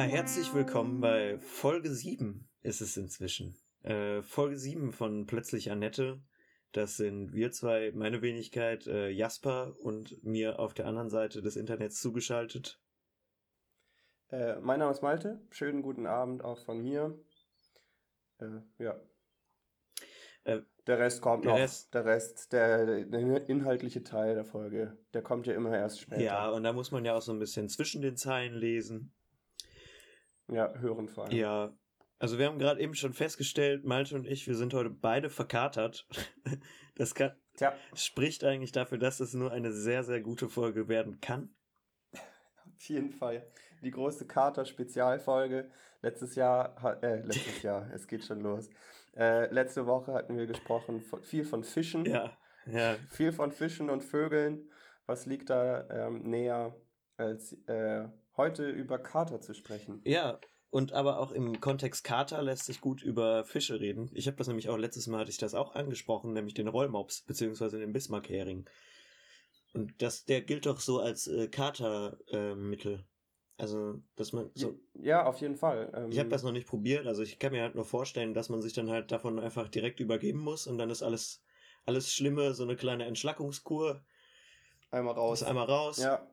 Ja, herzlich willkommen bei Folge 7 ist es inzwischen. Äh, Folge 7 von Plötzlich Annette. Das sind wir zwei, meine Wenigkeit, äh, Jasper und mir auf der anderen Seite des Internets zugeschaltet. Äh, mein Name ist Malte. Schönen guten Abend auch von mir. Äh, ja. Äh, Der Rest kommt der noch. Rest- der Rest, der, der inhaltliche Teil der Folge, der kommt ja immer erst später. ja, und da muss man ja auch so ein bisschen zwischen den Zeilen lesen. Ja, hören vor allem. Ja, also wir haben gerade eben schon festgestellt, Malte und ich, wir sind heute beide verkatert. Das kann, Tja, spricht eigentlich dafür, dass es nur eine sehr, sehr gute Folge werden kann. auf jeden Fall. Die große Kater-Spezialfolge. Letztes Jahr, äh, letztes Jahr, es geht schon los. Äh, letzte Woche hatten wir gesprochen von, viel von Fischen. Ja, ja, Viel von Fischen und Vögeln. Was liegt da ähm, näher, als äh, heute über Kater zu sprechen? Ja, und aber auch im Kontext Kater lässt sich gut über Fische reden. Ich habe das nämlich auch letztes Mal hatte ich das auch angesprochen, nämlich den Rollmops beziehungsweise den Bismarck-Hering. Und das, der gilt doch so als äh, Katermittel. Äh, Mittel. also, dass man so. Ja, auf jeden Fall. Ähm, Ich habe das noch nicht probiert, also ich kann mir halt nur vorstellen, dass man sich dann halt davon einfach direkt übergeben muss und dann ist alles alles Schlimme, so eine kleine Entschlackungskur, einmal aus raus. einmal raus. Ja,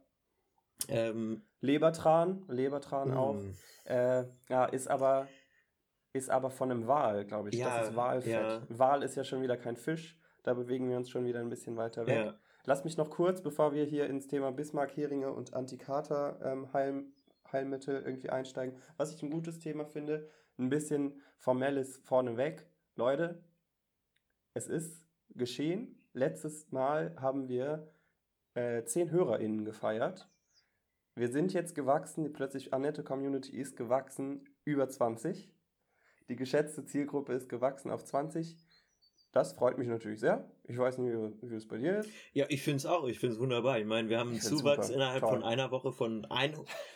Ähm, Lebertran, Lebertran Mm. auch. Äh, ja, ist aber ist aber von einem Wal, glaube ich. Ja, das ist Walfett. ja. Wal ist ja schon wieder kein Fisch. Da bewegen wir uns schon wieder ein bisschen weiter weg. ja, Lass mich noch kurz, bevor wir hier ins Thema Bismarck-Heringe und Antikater-Heilmittel irgendwie einsteigen, was ich ein gutes Thema finde, ein bisschen formelles vorneweg. Leute, es ist geschehen. Letztes Mal haben wir äh, zehn HörerInnen gefeiert. Wir sind jetzt gewachsen, die plötzlich Annette Community ist gewachsen über 20. Die geschätzte Zielgruppe ist gewachsen auf 20. Das freut mich natürlich sehr. Ich weiß nicht, wie, wie es bei dir ist. Ja, ich find's auch. Ich find's wunderbar. Ich meine, wir haben einen Zuwachs super. innerhalb Toll. von einer Woche von, ein,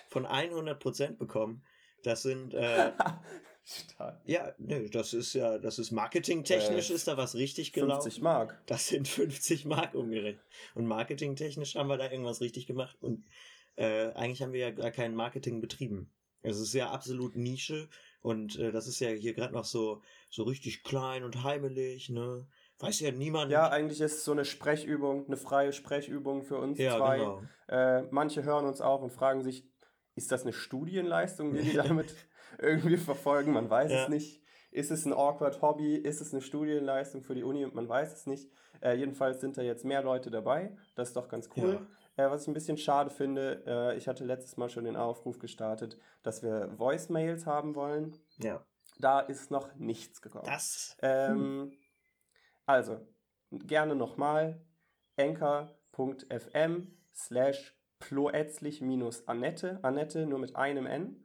von 100 Prozent bekommen. Das sind, äh, Stark. ja, nö, das ist ja, das ist marketingtechnisch Äh, ist da was richtig gelaufen. 50 Mark. Das sind 50 Mark umgerechnet. Und marketingtechnisch haben wir da irgendwas richtig gemacht. Und äh, eigentlich haben wir ja gar kein Marketing betrieben. Es ist ja absolut Nische und äh, das ist ja hier gerade noch so so richtig klein und heimelig, ne? Weiß ja niemand. Ja, eigentlich ist es so eine Sprechübung, eine freie Sprechübung für uns Ja, zwei. genau. Äh, manche hören uns auch und fragen sich, ist das eine Studienleistung, die die damit irgendwie verfolgen? Man weiß Ja. es nicht. Ist es ein awkward Hobby? Ist es eine Studienleistung für die Uni? Man weiß es nicht. Äh, jedenfalls sind da jetzt mehr Leute dabei. Das ist doch ganz cool. Äh, was ich ein bisschen schade finde, äh, ich hatte letztes Mal schon den Aufruf gestartet, dass wir Voicemails haben wollen. Ja. Da ist noch nichts gekommen. Das Ähm, also, gerne nochmal anchor.fm slash ploetzlich minus Annette, Annette nur mit einem N.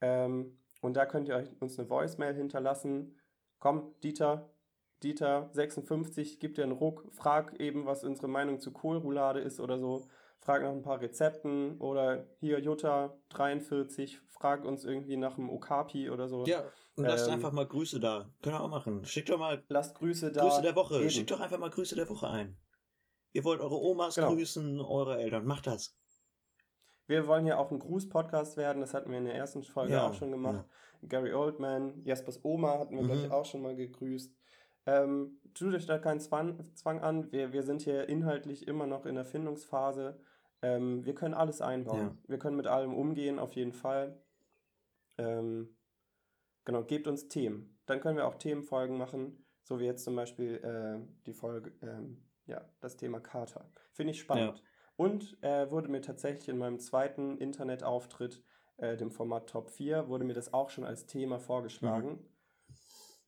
Ähm, und da könnt ihr euch uns eine Voicemail hinterlassen. Komm, Dieter, Dieter 56, gib dir einen Ruck, frag eben, was unsere Meinung zu Kohlroulade ist oder so. Frag nach ein paar Rezepten oder hier Jutta 43, frag uns irgendwie nach einem Okapi oder so. Ja, und lasst Ähm, einfach mal Grüße da. Könnt ihr auch machen. Schickt doch mal Lasst Grüße da. Grüße der Woche. Eben. Schickt doch einfach mal Grüße der Woche ein. Ihr wollt eure Omas Genau. grüßen, eure Eltern. Macht das. Wir wollen ja auch ein Gruß-Podcast werden, das hatten wir in der ersten Folge Ja, auch schon gemacht. Gary Oldman, Jaspers Oma hatten wir, Mhm. glaube ich, auch schon mal gegrüßt. Ähm, tut euch da keinen Zwang, Zwang an. Wir, wir sind hier inhaltlich immer noch in der Findungsphase. Ähm, wir können alles einbauen. Ja. Wir können mit allem umgehen, auf jeden Fall. Ähm, genau, gebt uns Themen. Dann können wir auch Themenfolgen machen, so wie jetzt zum Beispiel äh, die Folge, ähm, ja, das Thema Kater. Finde ich spannend. Ja. Und äh, wurde mir tatsächlich in meinem zweiten Internetauftritt, äh, dem Format Top 4, wurde mir das auch schon als Thema vorgeschlagen.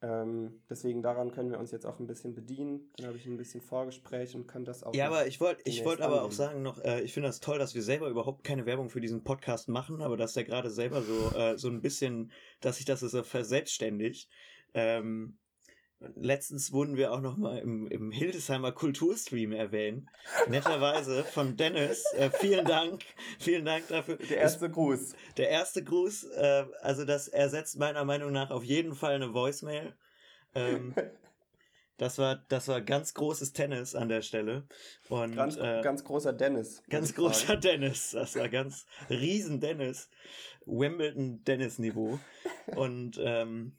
Ähm, deswegen daran können wir uns jetzt auch ein bisschen bedienen. Dann habe ich ein bisschen Vorgespräch und kann das auch. Ja, aber ich wollte ich wollte aber auch sagen noch, äh, ich finde das toll, dass wir selber überhaupt keine Werbung für diesen Podcast machen, aber dass der gerade selber so äh, so ein bisschen, dass sich das so verselbstständigt. Ähm, letztens wurden wir auch noch mal im, im Hildesheimer Kulturstream erwähnt. Netterweise von Dennis. Äh, vielen Dank, vielen Dank dafür. Der erste Gruß. Der erste Gruß, äh, also das ersetzt meiner Meinung nach auf jeden Fall eine Voicemail. Ähm, Das war, das war ganz großes Tennis an der Stelle. Und, ganz, äh, ganz großer Dennis. ganz großer Dennis. Das war ganz riesen Dennis. Wimbledon Dennis Niveau. Und ähm,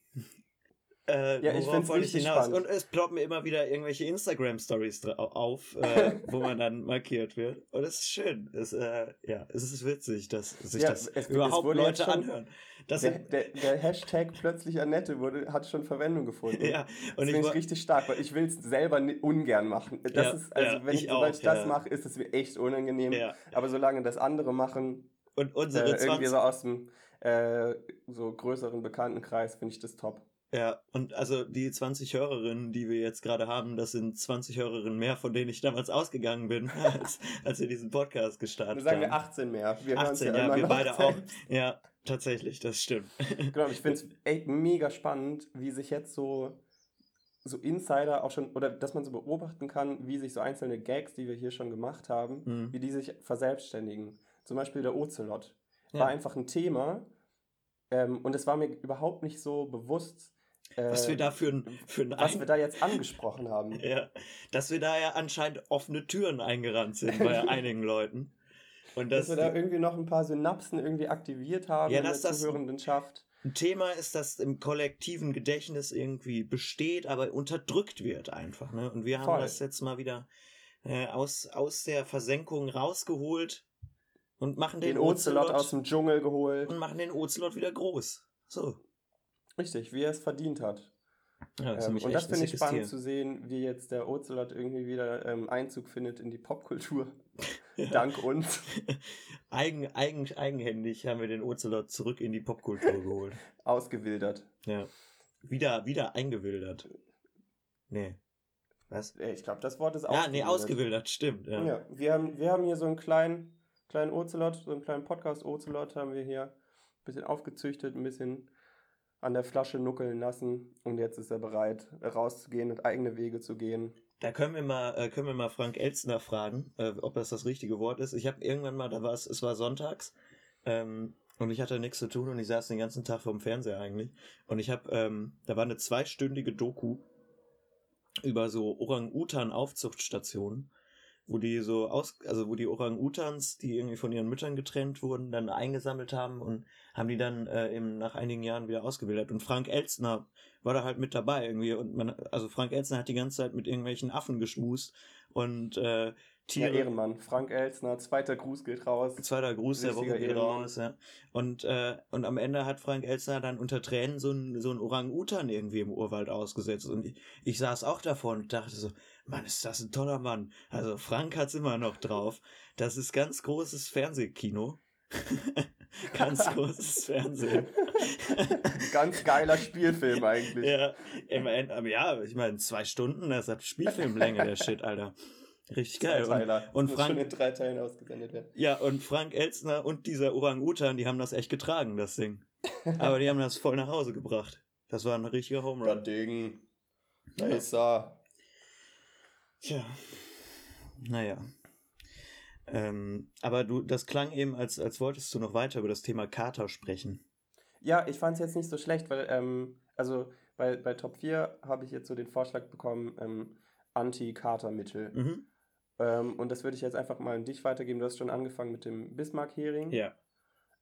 äh, Ja, ich ich richtig hinaus? spannend. Und es ploppen immer wieder irgendwelche Instagram-Stories auf, äh, wo man dann markiert wird. Und es ist schön. Es, äh, ja, es ist witzig, dass sich Ja, das es- es überhaupt jetzt Leute schon- anhören. Das Der, der, der Hashtag plötzlich Annette wurde, hat schon Verwendung gefunden. ja, Das und ich, finde ich richtig stark, weil ich will es selber ungern machen. Das Ja, ist, also ja, wenn ich auch, ich das mache, ist es mir echt unangenehm. Aber solange das andere machen, Und äh, unsere irgendwie 20, so aus dem äh, so größeren Bekanntenkreis, finde ich das top. Ja, und also die 20 Hörerinnen, die wir jetzt gerade haben, das sind 20 Hörerinnen mehr, von denen ich damals ausgegangen bin, als, als wir diesen Podcast gestartet sagen haben. wir 18 mehr. Wir hören's 18, ja, ja, wir beide auch. Ja, tatsächlich, das stimmt. Genau, ich finde es echt mega spannend, wie sich jetzt so, so Insider auch schon, oder dass man so beobachten kann, wie sich so einzelne Gags, die wir hier schon gemacht haben, Mhm. wie die sich verselbstständigen. Zum Beispiel der Ocelot. Ja. War einfach ein Thema ähm, und es war mir überhaupt nicht so bewusst, Was wir da für ein, für ein was wir da jetzt angesprochen haben. ja, dass wir da ja anscheinend offene Türen eingerannt sind bei einigen Leuten. Und Dass das, wir da irgendwie noch ein paar Synapsen irgendwie aktiviert haben Ja, dass das- Zuhörendenschaft. ein Thema ist, das im kollektiven Gedächtnis irgendwie besteht, aber unterdrückt wird einfach. Ne? Und wir haben Voll. das jetzt mal wieder äh, aus, aus der Versenkung rausgeholt und machen den, Den Ocelot aus dem Dschungel geholt. und machen den Ocelot wieder groß. So. Richtig, wie er es verdient hat. Ja, das Ähm, und das finde ich spannend Tier. zu sehen, wie jetzt der Ocelot irgendwie wieder ähm, Einzug findet in die Popkultur. Ja. Dank uns. Eigen, eigen, eigenhändig haben wir den Ocelot zurück in die Popkultur geholt. Ausgewildert. Ja. Wieder, wieder eingewildert. Nee. Was? Ich glaube, das Wort ist Ja, nee, ausgewildert, stimmt. Ja. Ja, wir, haben, wir haben hier so einen kleinen, kleinen Ocelot, so einen kleinen Podcast-Ocelot haben wir hier ein bisschen aufgezüchtet, ein bisschen an der Flasche nuckeln lassen und jetzt ist er bereit, rauszugehen und eigene Wege zu gehen. Da können wir mal, äh, können wir mal Frank Elstner fragen, äh, ob das das richtige Wort ist. Ich habe irgendwann mal, da war es, es war sonntags ähm, und ich hatte nichts zu tun und ich saß den ganzen Tag vorm Fernseher eigentlich und ich habe, ähm, da war eine zweistündige Doku über so Orang-Utan-Aufzuchtstationen, wo die so aus, also wo die Orang-Utans, die irgendwie von ihren Müttern getrennt wurden, dann eingesammelt haben und haben die dann äh, eben nach einigen Jahren wieder ausgebildet. Und Frank Elstner war da halt mit dabei irgendwie und man, also Frank Elstner hat die ganze Zeit mit irgendwelchen Affen geschmust und äh, Ja, Tiere. Ehrenmann. Frank Elsner, zweiter Gruß geht raus. Zweiter Gruß der Woche geht Ehrenmann. raus, ja. Und, äh, und am Ende hat Frank Elstner dann unter Tränen so ein, so ein Orang-Utan irgendwie im Urwald ausgesetzt. Und ich, ich saß auch davor und dachte so, Mann, ist das ein toller Mann. Also Frank hat's immer noch drauf. Das ist ganz großes Fernsehkino. ganz großes Fernsehen. Ganz geiler Spielfilm eigentlich. ja, im aber ja, ich meine, zwei Stunden, das hat Spielfilmlänge, der Shit, Alter. Richtig geil. Und, und Frank- schon in drei Teilen ausgesendet werden. ja, und Frank Elstner und dieser Orang-Utan, die haben das echt getragen, das Ding. Aber die haben das voll nach Hause gebracht. Das war ein richtiger Home Run. Ding. Da ist er. Tja. Naja. Ähm, aber du, das klang eben, als, als wolltest du noch weiter über das Thema Kater sprechen. Ja, ich fand es jetzt nicht so schlecht, weil, ähm, also bei, bei Top 4 habe ich jetzt so den Vorschlag bekommen, ähm, Anti-Katermittel. Mhm. Ähm, und das würde ich jetzt einfach mal an dich weitergeben. Du hast schon angefangen mit dem Bismarck-Hearing. Ja.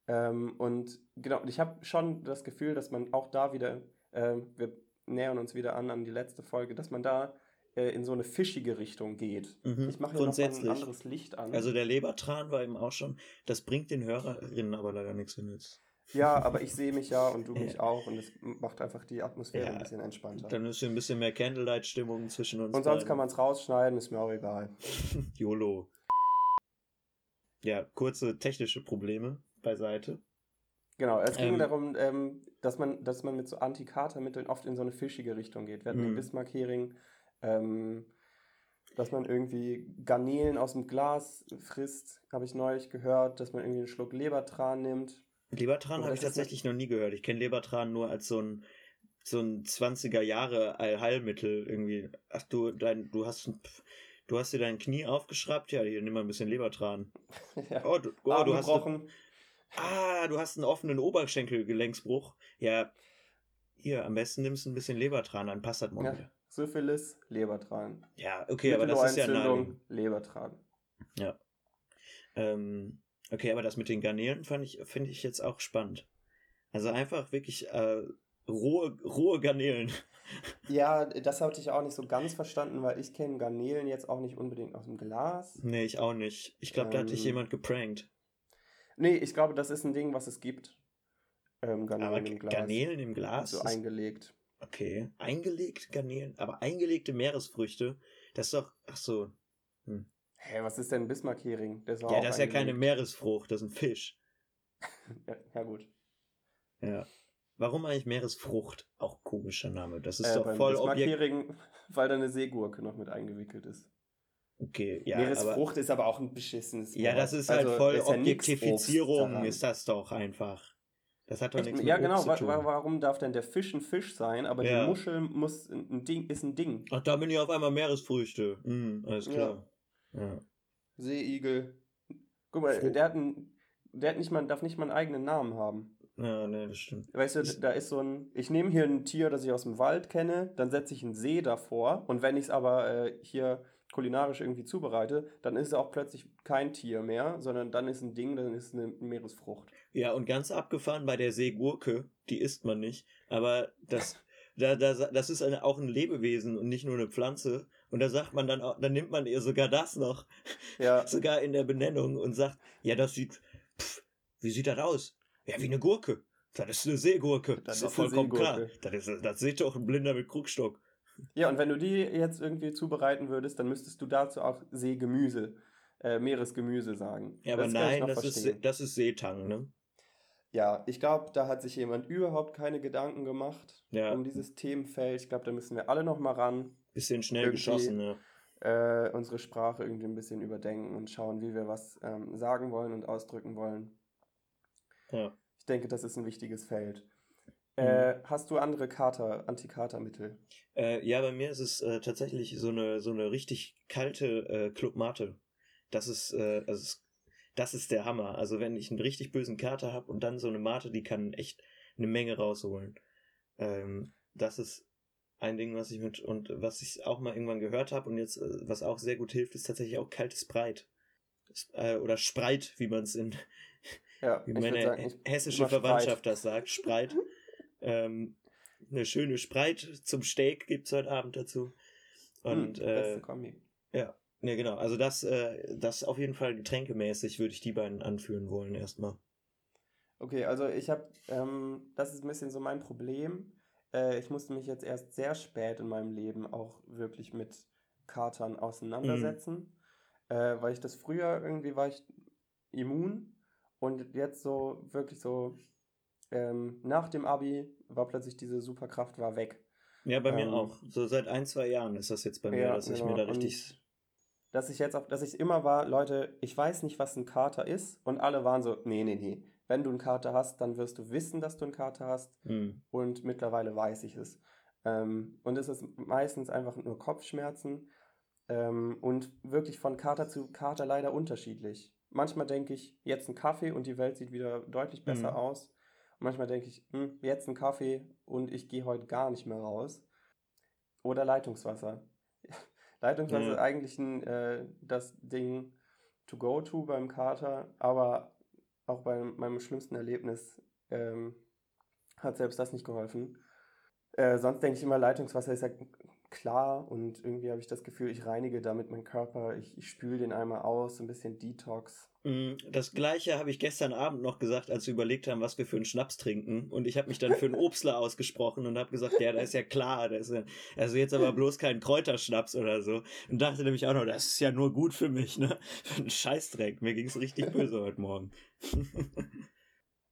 Ähm, und genau, ich habe schon das Gefühl, dass man auch da wieder, ähm, wir nähern uns wieder an an die letzte Folge, dass man da äh, in so eine fischige Richtung geht. Mhm. Ich mache noch ein anderes Licht an. Also der Lebertran war eben auch schon, das bringt den Hörerinnen aber leider nichts nichts. ja, aber ich sehe mich ja und du mich Ja. auch und es macht einfach die Atmosphäre Ja, ein bisschen entspannter. Dann ist hier ein bisschen mehr Candlelight-Stimmung zwischen uns. und sonst beiden. kann man es rausschneiden, ist mir auch egal. YOLO. Ja, kurze technische Probleme beiseite. Genau, es ging Ähm. darum, ähm, dass, man, dass man mit so Antikatermitteln oft in so eine fischige Richtung geht. Wir hatten den Mhm. Bismarck-Hering, ähm, dass man irgendwie Garnelen aus dem Glas frisst, habe ich neulich gehört, dass man irgendwie einen Schluck Lebertran nimmt. Lebertran habe ich tatsächlich noch nie gehört. Ich kenne Lebertran nur als so ein so ein 20er Jahre Allheilmittel irgendwie. Ach du, dein, du hast du hast dir dein Knie aufgeschraubt, ja, hier nimm mal ein bisschen Lebertran. ja. Oh, du, oh, du hast gebrochen. Ah, du hast einen offenen Oberschenkelgelenksbruch. Ja, hier, am besten nimmst du ein bisschen Lebertran, dann passt das morgen Ja. wieder. Syphilis, Lebertran. Ja, okay, aber das ist ja Mittelohrentzündung, Lebertran. Ja. Ähm, okay, aber das mit den Garnelen fand ich, finde ich jetzt auch spannend. Also einfach wirklich äh, rohe, rohe Garnelen. Ja, das hatte ich auch nicht so ganz verstanden, weil ich kenne Garnelen jetzt auch nicht unbedingt aus dem Glas. Nee, ich auch nicht. Ich glaube, da hat dich Ähm, jemand geprankt. Nee, ich glaube, das ist ein Ding, was es gibt. Ähm, Garnelen Aber im Glas. Garnelen im Glas? So eingelegt. Okay. Eingelegte Garnelen, aber eingelegte Meeresfrüchte, das ist doch, ach so. Hä, was ist denn Bismarck-Hering? Ist doch Ja, das ist ja keine eingelegt. Meeresfrucht, das ist ein Fisch. Ja, ja gut. Ja. Warum eigentlich Meeresfrucht? Auch komischer Name. Das ist Äh, doch voll. Bismarck-Hering, weil da eine Seegurke noch mit eingewickelt ist. Okay, ja. aber, Meeresfrucht ist aber auch ein beschissenes ja, Wort. das ist halt Also, voll ist ja Objektifizierung, ist das doch einfach. Das hat doch Echt? nichts mit Ja, Obst genau. zu Wa tun. wa warum darf denn der Fisch ein Fisch sein, aber Ja. die Muschel muss ein ein Ding, ist ein Ding? Ach, da bin ich auf einmal Meeresfrüchte. Hm, alles klar. Ja. Seeigel. Guck mal, der hat, einen, der hat nicht mal, darf nicht mal einen eigenen Namen haben. Ja, ne, das stimmt. Weißt du, da ist so ein, ich nehme hier ein Tier, das ich aus dem Wald kenne, dann setze ich einen See davor und wenn ich es aber äh, hier kulinarisch irgendwie zubereite, dann ist es auch plötzlich kein Tier mehr, sondern dann ist ein Ding, dann ist es eine Meeresfrucht. Ja, und ganz abgefahren bei der Seegurke, die isst man nicht, aber das, da, da, das ist eine, auch ein Lebewesen und nicht nur eine Pflanze. Und da sagt man dann auch, dann nimmt man ihr sogar das noch, Ja, sogar in der Benennung und sagt, ja, das sieht, pff, wie sieht das aus? Ja, wie eine Gurke. Das ist eine Seegurke. Das ist doch ist vollkommen klar. Das, ist, das sieht doch ein Blinder mit Krugstock. ja, und wenn du die jetzt irgendwie zubereiten würdest, dann müsstest du dazu auch Seegemüse, äh, Meeresgemüse sagen. Ja, aber Das nein, das ist, das ist Seetang, ne? Ja, ich glaube, da hat sich jemand überhaupt keine Gedanken gemacht Ja. um dieses Themenfeld. Ich glaube, da müssen wir alle noch mal ran. Bisschen schnell Irgendwie- geschossen, ne? äh, unsere Sprache irgendwie ein bisschen überdenken und schauen, wie wir was ähm, sagen wollen und ausdrücken wollen. Ja. Ich denke, das ist ein wichtiges Feld. Mhm. Äh, hast du andere Kater, Antikatermittel? Äh, ja, bei mir ist es äh, tatsächlich so eine, so eine richtig kalte äh, Club Mate. Das ist, äh, also es, das ist der Hammer. Also wenn ich einen richtig bösen Kater habe und dann so eine Mate, die kann echt eine Menge rausholen. Ähm, das ist ein Ding, was ich mit und was ich auch mal irgendwann gehört habe und jetzt, äh, was auch sehr gut hilft, ist tatsächlich auch kaltes Breit. Äh, oder Spreit, wie man es in Ja, wie meine sagen, hessische immer Spreit. Verwandtschaft das sagt, Spreit. ähm, eine schöne Spreit zum Steak gibt's heute Abend dazu. Und hm, äh, beste Kombi. ja, ne, genau. Also das, äh, das auf jeden Fall getränkemäßig würde ich die beiden anführen wollen erstmal. Okay, also ich habe, ähm, das ist ein bisschen so mein Problem. Äh, ich musste mich jetzt erst sehr spät in meinem Leben auch wirklich mit Katern auseinandersetzen, äh, weil ich das früher irgendwie war ich immun und jetzt so wirklich so ähm, nach dem Abi war plötzlich diese Superkraft war weg. Ja, bei mir Ähm, auch. So seit ein, zwei Jahren ist das jetzt bei mir, Ja, dass ich genau. mir da Und richtig. Dass ich jetzt auf, dass ich immer war, Leute, ich weiß nicht, was ein Kater ist und alle waren so, nee, nee, nee. Wenn du einen Kater hast, dann wirst du wissen, dass du einen Kater hast Hm. und mittlerweile weiß ich es. Ähm, und es ist meistens einfach nur Kopfschmerzen ähm, und wirklich von Kater zu Kater leider unterschiedlich. Manchmal denke ich, jetzt ein Kaffee und die Welt sieht wieder deutlich besser Mhm. aus. Und manchmal denke ich, hm, jetzt ein Kaffee und ich gehe heute gar nicht mehr raus. Oder Leitungswasser. Leitungswasser Ja. ist eigentlich ein, äh, das Ding to go to beim Kater, aber auch bei meinem schlimmsten Erlebnis ähm, hat selbst das nicht geholfen. Äh, sonst denke ich immer, Leitungswasser ist ja klar und irgendwie habe ich das Gefühl, ich reinige damit meinen Körper, ich, ich spüle den einmal aus, ein bisschen Detox. Mm, Das gleiche habe ich gestern Abend noch gesagt, als wir überlegt haben, was wir für einen Schnaps trinken. Und ich habe mich dann für einen Obstler ausgesprochen und habe gesagt, ja, das ist ja klar, das ist ja, also jetzt aber bloß kein Kräuterschnaps oder so. Und dachte nämlich auch noch, das ist ja nur gut für mich, ne? Für einen Scheißdreck. Mir ging es richtig böse heute Morgen.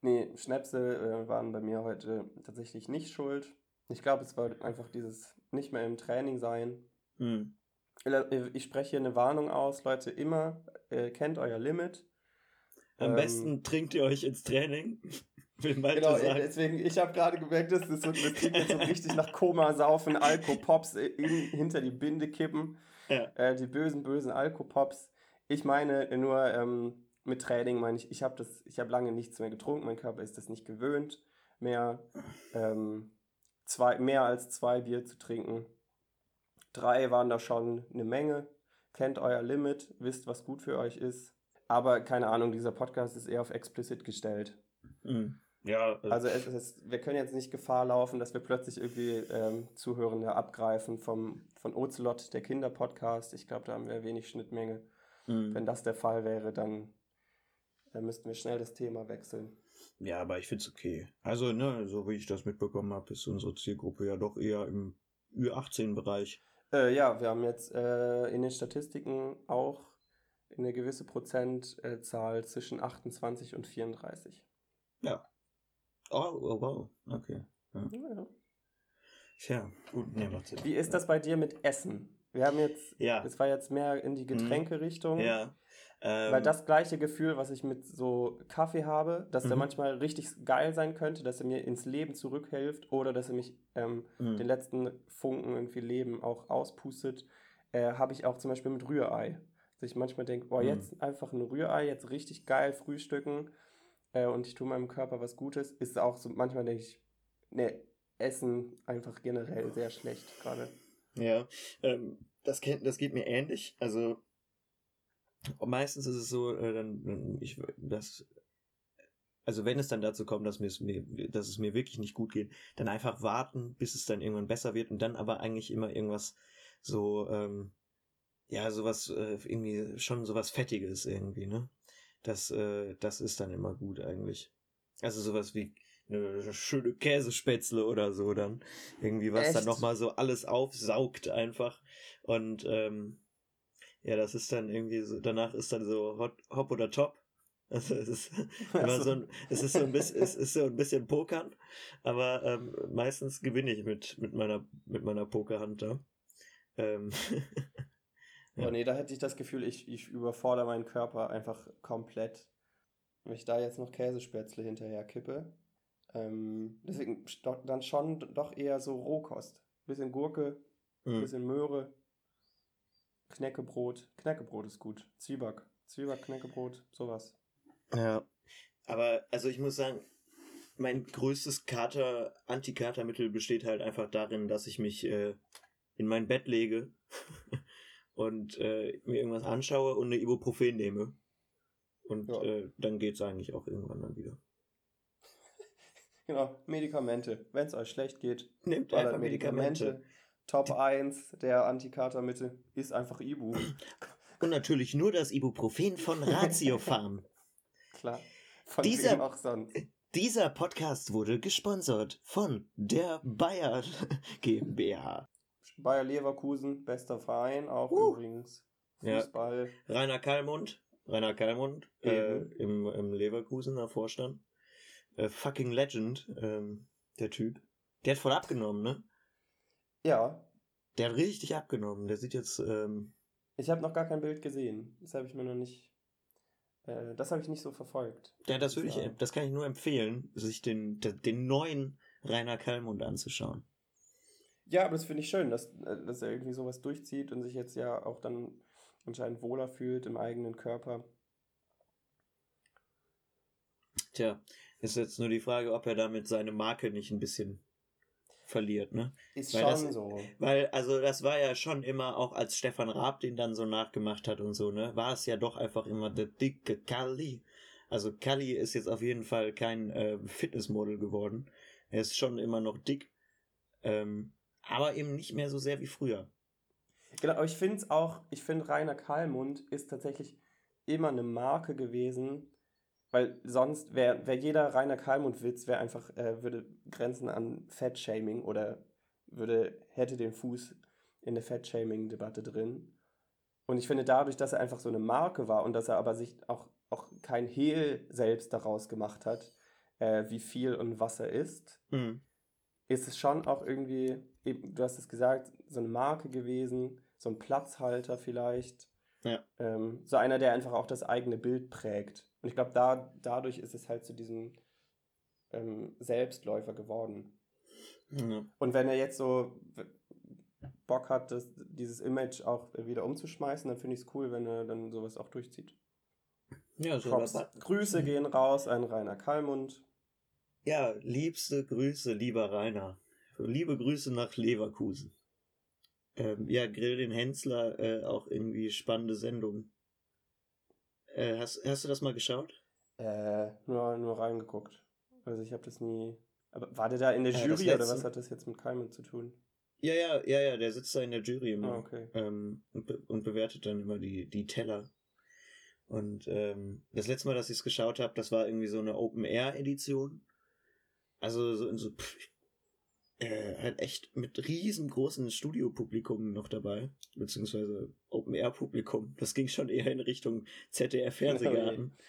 Nee, Schnäpse äh, waren bei mir heute tatsächlich nicht schuld. Ich glaube, es war einfach dieses nicht mehr im Training sein. Hm. Ich spreche hier eine Warnung aus, Leute, immer äh, kennt euer Limit. Am Ähm, besten trinkt ihr euch ins Training. Genau, sagen. deswegen, ich habe gerade gemerkt, dass das, so, das klingt jetzt so richtig nach Koma-Saufen, Alkopops äh, in, hinter die Binde kippen. Ja. Äh, die bösen, bösen Alkopops. Ich meine nur, ähm, mit Training meine ich, ich habe das, ich habe lange nichts mehr getrunken, mein Körper ist das nicht gewöhnt, mehr, ähm, zwei, mehr als zwei Bier zu trinken. Drei waren da schon eine Menge. Kennt euer Limit, wisst, was gut für euch ist. Aber keine Ahnung, dieser Podcast ist eher auf explicit gestellt. Mhm. Ja, Also es ist, wir können jetzt nicht Gefahr laufen, dass wir plötzlich irgendwie ähm, Zuhörende abgreifen vom, von Ocelot, der Kinderpodcast. Ich glaube, da haben wir wenig Schnittmenge. mhm. Wenn das der Fall wäre, dann äh, müssten wir schnell das Thema wechseln. Ja, aber ich find's okay. Also, ne, so wie ich das mitbekommen habe, ist unsere Zielgruppe ja doch eher im Ü18-Bereich. Äh, ja, wir haben jetzt äh, in den Statistiken auch eine gewisse Prozentzahl zwischen 28 und 34. Oh, oh wow, okay. Ja, ja. Tja, gut, ne, macht Sinn. Wie ist das bei dir mit Essen? Wir haben jetzt, Ja, es war jetzt mehr in die Getränkerichtung. ja. Ähm, Weil das gleiche Gefühl, was ich mit so Kaffee habe, dass der Mhm. manchmal richtig geil sein könnte, dass er mir ins Leben zurückhilft oder dass er mich ähm, mhm. den letzten Funken irgendwie Leben auch auspustet, äh, habe ich auch zum Beispiel mit Rührei. Dass ich manchmal denke, boah, Mhm. jetzt einfach ein Rührei, jetzt richtig geil frühstücken äh, und ich tue meinem Körper was Gutes, ist auch so, manchmal denke ich, ne, Essen einfach generell sehr schlecht gerade. Ja, ähm, das, kennt, das geht mir ähnlich. Also meistens ist es so, äh, dann, dann ich, das, also wenn es dann dazu kommt, dass, mir es mir, dass es mir wirklich nicht gut geht, dann einfach warten, bis es dann irgendwann besser wird und dann aber eigentlich immer irgendwas so, ähm, ja, sowas, äh, irgendwie schon sowas Fettiges irgendwie, ne? Das, äh, das ist dann immer gut eigentlich. Also sowas wie eine schöne Käsespätzle oder so dann. Irgendwie, was dann Echt? nochmal so alles aufsaugt einfach. Und ähm, ja, das ist dann irgendwie so, danach ist dann so hot, Hop oder Top. Also es ist immer so ein, es ist so ein bisschen, es ist so ein bisschen Pokern, aber ähm, meistens gewinne ich mit, mit meiner, mit meiner Pokerhand da. Ähm, Ja. Oh nee, da hätte ich das Gefühl, ich, ich überfordere meinen Körper einfach komplett. Wenn ich da jetzt noch Käsespätzle hinterher kippe. Ähm, deswegen dann schon doch eher so Rohkost. Bisschen Gurke, hm. bisschen Möhre, Knäckebrot. Knäckebrot ist gut. Zwieback. Zwieback, Knäckebrot, sowas. Ja. Aber, also ich muss sagen, mein größtes Kater, Antikatermittel besteht halt einfach darin, dass ich mich äh, in mein Bett lege und äh, mir irgendwas anschaue und eine Ibuprofen nehme. Und Ja. äh, dann geht's eigentlich auch irgendwann dann wieder. Genau, Medikamente. Wenn es euch schlecht geht, Nehmt einfach Medikamente. Top 1 der Antikatermittel ist einfach Ibu. Und natürlich nur das Ibuprofen von Ratio Farm. Klar. Von Dieser- auch sonst. Dieser Podcast wurde gesponsert von der Bayer GmbH. Bayer Leverkusen, bester Verein, auch Uh. übrigens. Ja. Fußball. Rainer Kallmund, Rainer Kallmund äh, Mhm. im, im Leverkusener Vorstand. Äh, fucking Legend, ähm, der Typ. Der hat voll abgenommen, ne? Ja, Der hat richtig abgenommen. Der sieht jetzt, ähm, ich habe noch gar kein Bild gesehen. Das habe ich mir noch nicht. Äh, das habe ich nicht so verfolgt. ja, das würde ich, das kann ich nur empfehlen, sich den, den, den neuen Rainer Kallmund anzuschauen. Ja, aber das finde ich schön, dass, äh, dass er irgendwie sowas durchzieht und sich jetzt ja auch dann anscheinend wohler fühlt im eigenen Körper. Tja, ist jetzt nur die Frage, ob er damit seine Marke nicht ein bisschen verliert, ne? Ist Weil schon das- so. Weil, also das war ja schon immer, auch als Stefan Raab den dann so nachgemacht hat und so, ne, war es ja doch einfach immer der dicke Kalli. Also Kalli ist jetzt auf jeden Fall kein äh, Fitnessmodel geworden. Er ist schon immer noch dick, ähm, aber eben nicht mehr so sehr wie früher. Genau, aber ich finde es auch, ich finde Rainer Kallmund ist tatsächlich immer eine Marke gewesen, weil sonst wäre wär jeder Rainer Kallmund-Witz wäre einfach, äh, würde grenzen an Fettshaming oder würde, hätte den Fuß in der Fettshaming-Debatte drin. Und ich finde dadurch, dass er einfach so eine Marke war und dass er aber sich auch, auch kein Hehl selbst daraus gemacht hat, äh, wie viel und was er ist, Hm. ist es schon auch irgendwie, eben, du hast es gesagt, so eine Marke gewesen, so ein Platzhalter vielleicht. Ja. Ähm, so einer, der einfach auch das eigene Bild prägt. Und ich glaube, da, dadurch ist es halt zu diesem ähm, Selbstläufer geworden. Ja. Und wenn er jetzt so Bock hat, das, dieses Image auch wieder umzuschmeißen, dann finde ich es cool, wenn er dann sowas auch durchzieht. Ja, so Props. was- Grüße gehen raus an Rainer Kallmund. ja, liebste Grüße, lieber Rainer. Liebe Grüße nach Leverkusen. Ähm, ja, Grill den Hensler, äh, auch irgendwie spannende Sendung. Äh, hast, hast du das mal geschaut? Äh, nur, nur reingeguckt. Also ich habe das nie. Aber war der da in der äh, Jury oder was hat das jetzt mit Keimen zu tun? Ja, ja, ja, ja, der sitzt da in der Jury immer ah, okay. ähm, und, be und bewertet dann immer die, die Teller. Und ähm, das letzte Mal, dass ich es geschaut habe, das war irgendwie so eine Open-Air-Edition. Also so in so pff, äh, halt echt mit riesengroßen Studiopublikum noch dabei, beziehungsweise Open-Air-Publikum. Das ging schon eher in Richtung ZDR-Fernsehgarten.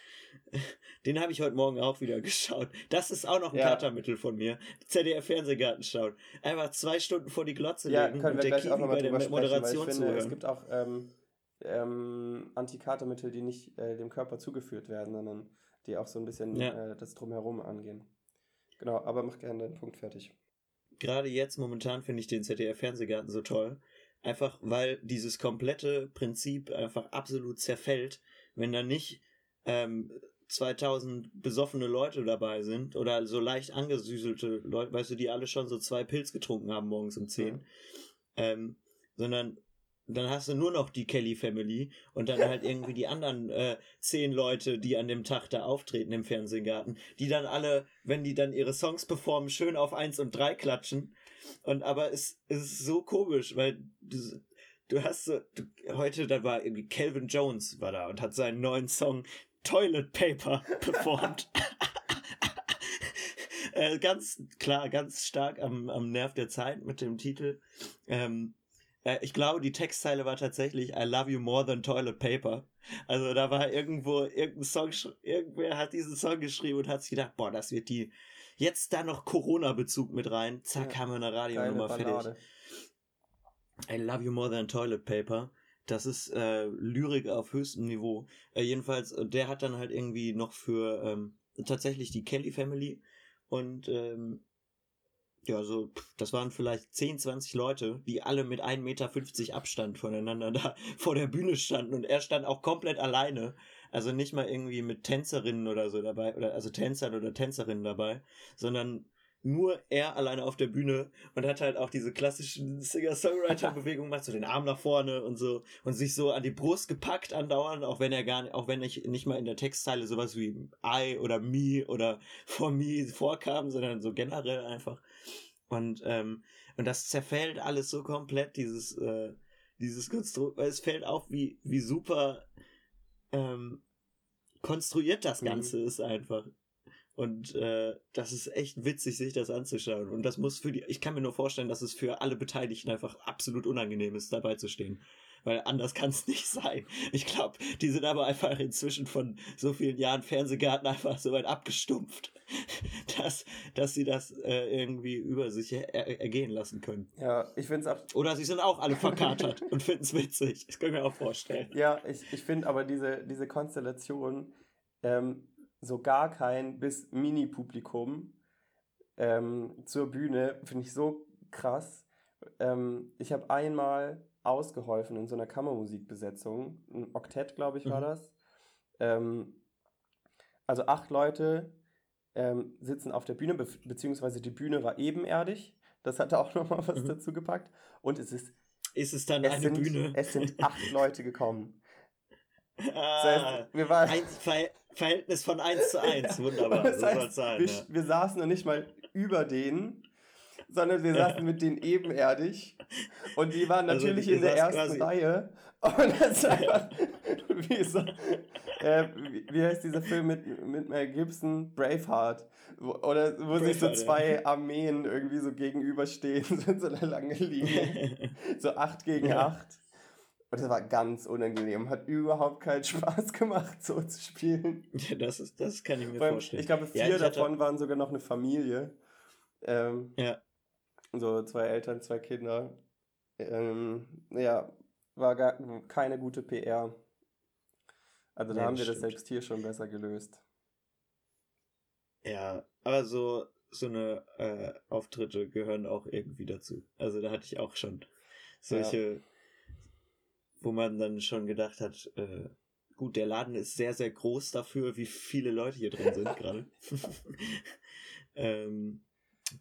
Den habe ich heute Morgen auch wieder geschaut. Das ist auch noch ein ja. Katermittel von mir. ZDR-Fernsehgarten schauen. Einfach zwei Stunden vor die Glotze ja, legen und der Kiwi bei der Moderation finde, Es gibt auch ähm, ähm, Antikatermittel, die nicht äh, dem Körper zugeführt werden, sondern die auch so ein bisschen ja. äh, das Drumherum angehen. Genau, aber mach gerne deinen Punkt fertig gerade jetzt momentan finde ich den ZDF-Fernsehgarten so toll. Einfach weil dieses komplette Prinzip einfach absolut zerfällt, wenn da nicht ähm, 2000 besoffene Leute dabei sind oder so leicht angesüßelte Leute, weißt du, die alle schon so zwei Pilz getrunken haben morgens um 10. Mhm. Ähm, sondern dann hast du nur noch die Kelly Family und dann halt irgendwie die anderen äh, zehn Leute, die an dem Tag da auftreten im Fernsehgarten, die dann alle, wenn die dann ihre Songs performen, schön auf eins und drei klatschen. Und aber es, es ist so komisch, weil du, du hast so, du, heute, da war irgendwie Calvin Jones war da und hat seinen neuen Song Toilet Paper performt. äh, ganz klar, ganz stark am, am Nerv der Zeit mit dem Titel. Ähm, äh, ich glaube, die Textzeile war tatsächlich I love you more than toilet paper. Also da war irgendwo irgendein Song, irgendwer hat diesen Song geschrieben und hat sich gedacht, boah, das wird die, jetzt da noch Corona-Bezug mit rein, zack, ja, haben wir eine Radionummer fertig. I love you more than toilet paper. Das ist äh, Lyrik auf höchstem Niveau. Äh, jedenfalls, äh, der hat dann halt irgendwie noch für ähm, tatsächlich die Kelly Family und ähm, ja, so, das waren vielleicht 10, 20 Leute, die alle mit 1,50 Meter Abstand voneinander da vor der Bühne standen und er stand auch komplett alleine. Also nicht mal irgendwie mit Tänzerinnen oder so dabei, oder also Tänzern oder Tänzerinnen dabei, sondern nur er alleine auf der Bühne und hat halt auch diese klassischen Singer-Songwriter-Bewegungen gemacht, so den Arm nach vorne und so und sich so an die Brust gepackt andauernd, auch wenn er gar nicht, auch wenn ich nicht mal in der Textzeile sowas wie I oder me oder for me vorkam, sondern so generell einfach. Und, ähm, und das zerfällt alles so komplett, dieses, äh, dieses Konstrukt, weil es fällt auf, wie, wie super ähm, konstruiert das mhm. Ganze mhm. ist einfach. Und äh, das ist echt witzig, sich das anzuschauen. Und das muss für die, ich kann mir nur vorstellen, dass es für alle Beteiligten einfach absolut unangenehm ist, dabei zu stehen weil anders kann es nicht sein. Ich glaube, die sind aber einfach inzwischen von so vielen Jahren Fernsehgarten einfach so weit abgestumpft, dass, dass sie das äh, irgendwie über sich er ergehen lassen können. Ja, ich finde es auch. Oder sie sind auch alle verkatert und finden es witzig. Das können wir auch vorstellen. Ja, ich, ich finde aber diese, diese Konstellation, ähm, so gar kein bis Mini-Publikum ähm, zur Bühne, finde ich so krass. Ähm, ich habe einmal ausgeholfen in so einer Kammermusikbesetzung. Ein Oktett, glaube ich, war mhm. das. Ähm, also acht Leute ähm, sitzen auf der Bühne, be beziehungsweise die Bühne war ebenerdig. Das hat auch nochmal was mhm. dazu gepackt. Und es ist. Ist es dann es eine sind, Bühne? Es sind acht Leute gekommen. Ah, das heißt, wir waren ein Ver Verhältnis von 1 zu 1. Wunderbar. Das heißt, sein, wir, ja. wir saßen noch nicht mal über denen, sondern wir saßen mit denen ebenerdig. Und die waren also natürlich also, in der ersten Reihe. Und das ist einfach wie so, äh, wie, wie heißt dieser Film mit, mit Mel Gibson? Braveheart. Wo, oder wo Braveheart, sich so zwei ja. Armeen irgendwie so gegenüberstehen, so in so einer langen Linie. so acht gegen ja. acht. Und das war ganz unangenehm. Hat überhaupt keinen Spaß gemacht, so zu spielen. Ja, das, ist, das kann ich mir vorstellen. Ich glaube, vier ja, ich davon waren sogar noch eine Familie. Ähm, ja. So zwei Eltern, zwei Kinder. Ähm, ja, war gar keine gute PR. Also da nee, haben wir das selbst hier schon besser gelöst. Ja, aber so, so eine äh, Auftritte gehören auch irgendwie dazu. Also da hatte ich auch schon solche, ja. Wo man dann schon gedacht hat, äh, gut, der Laden ist sehr, sehr groß dafür, wie viele Leute hier drin sind gerade. ähm,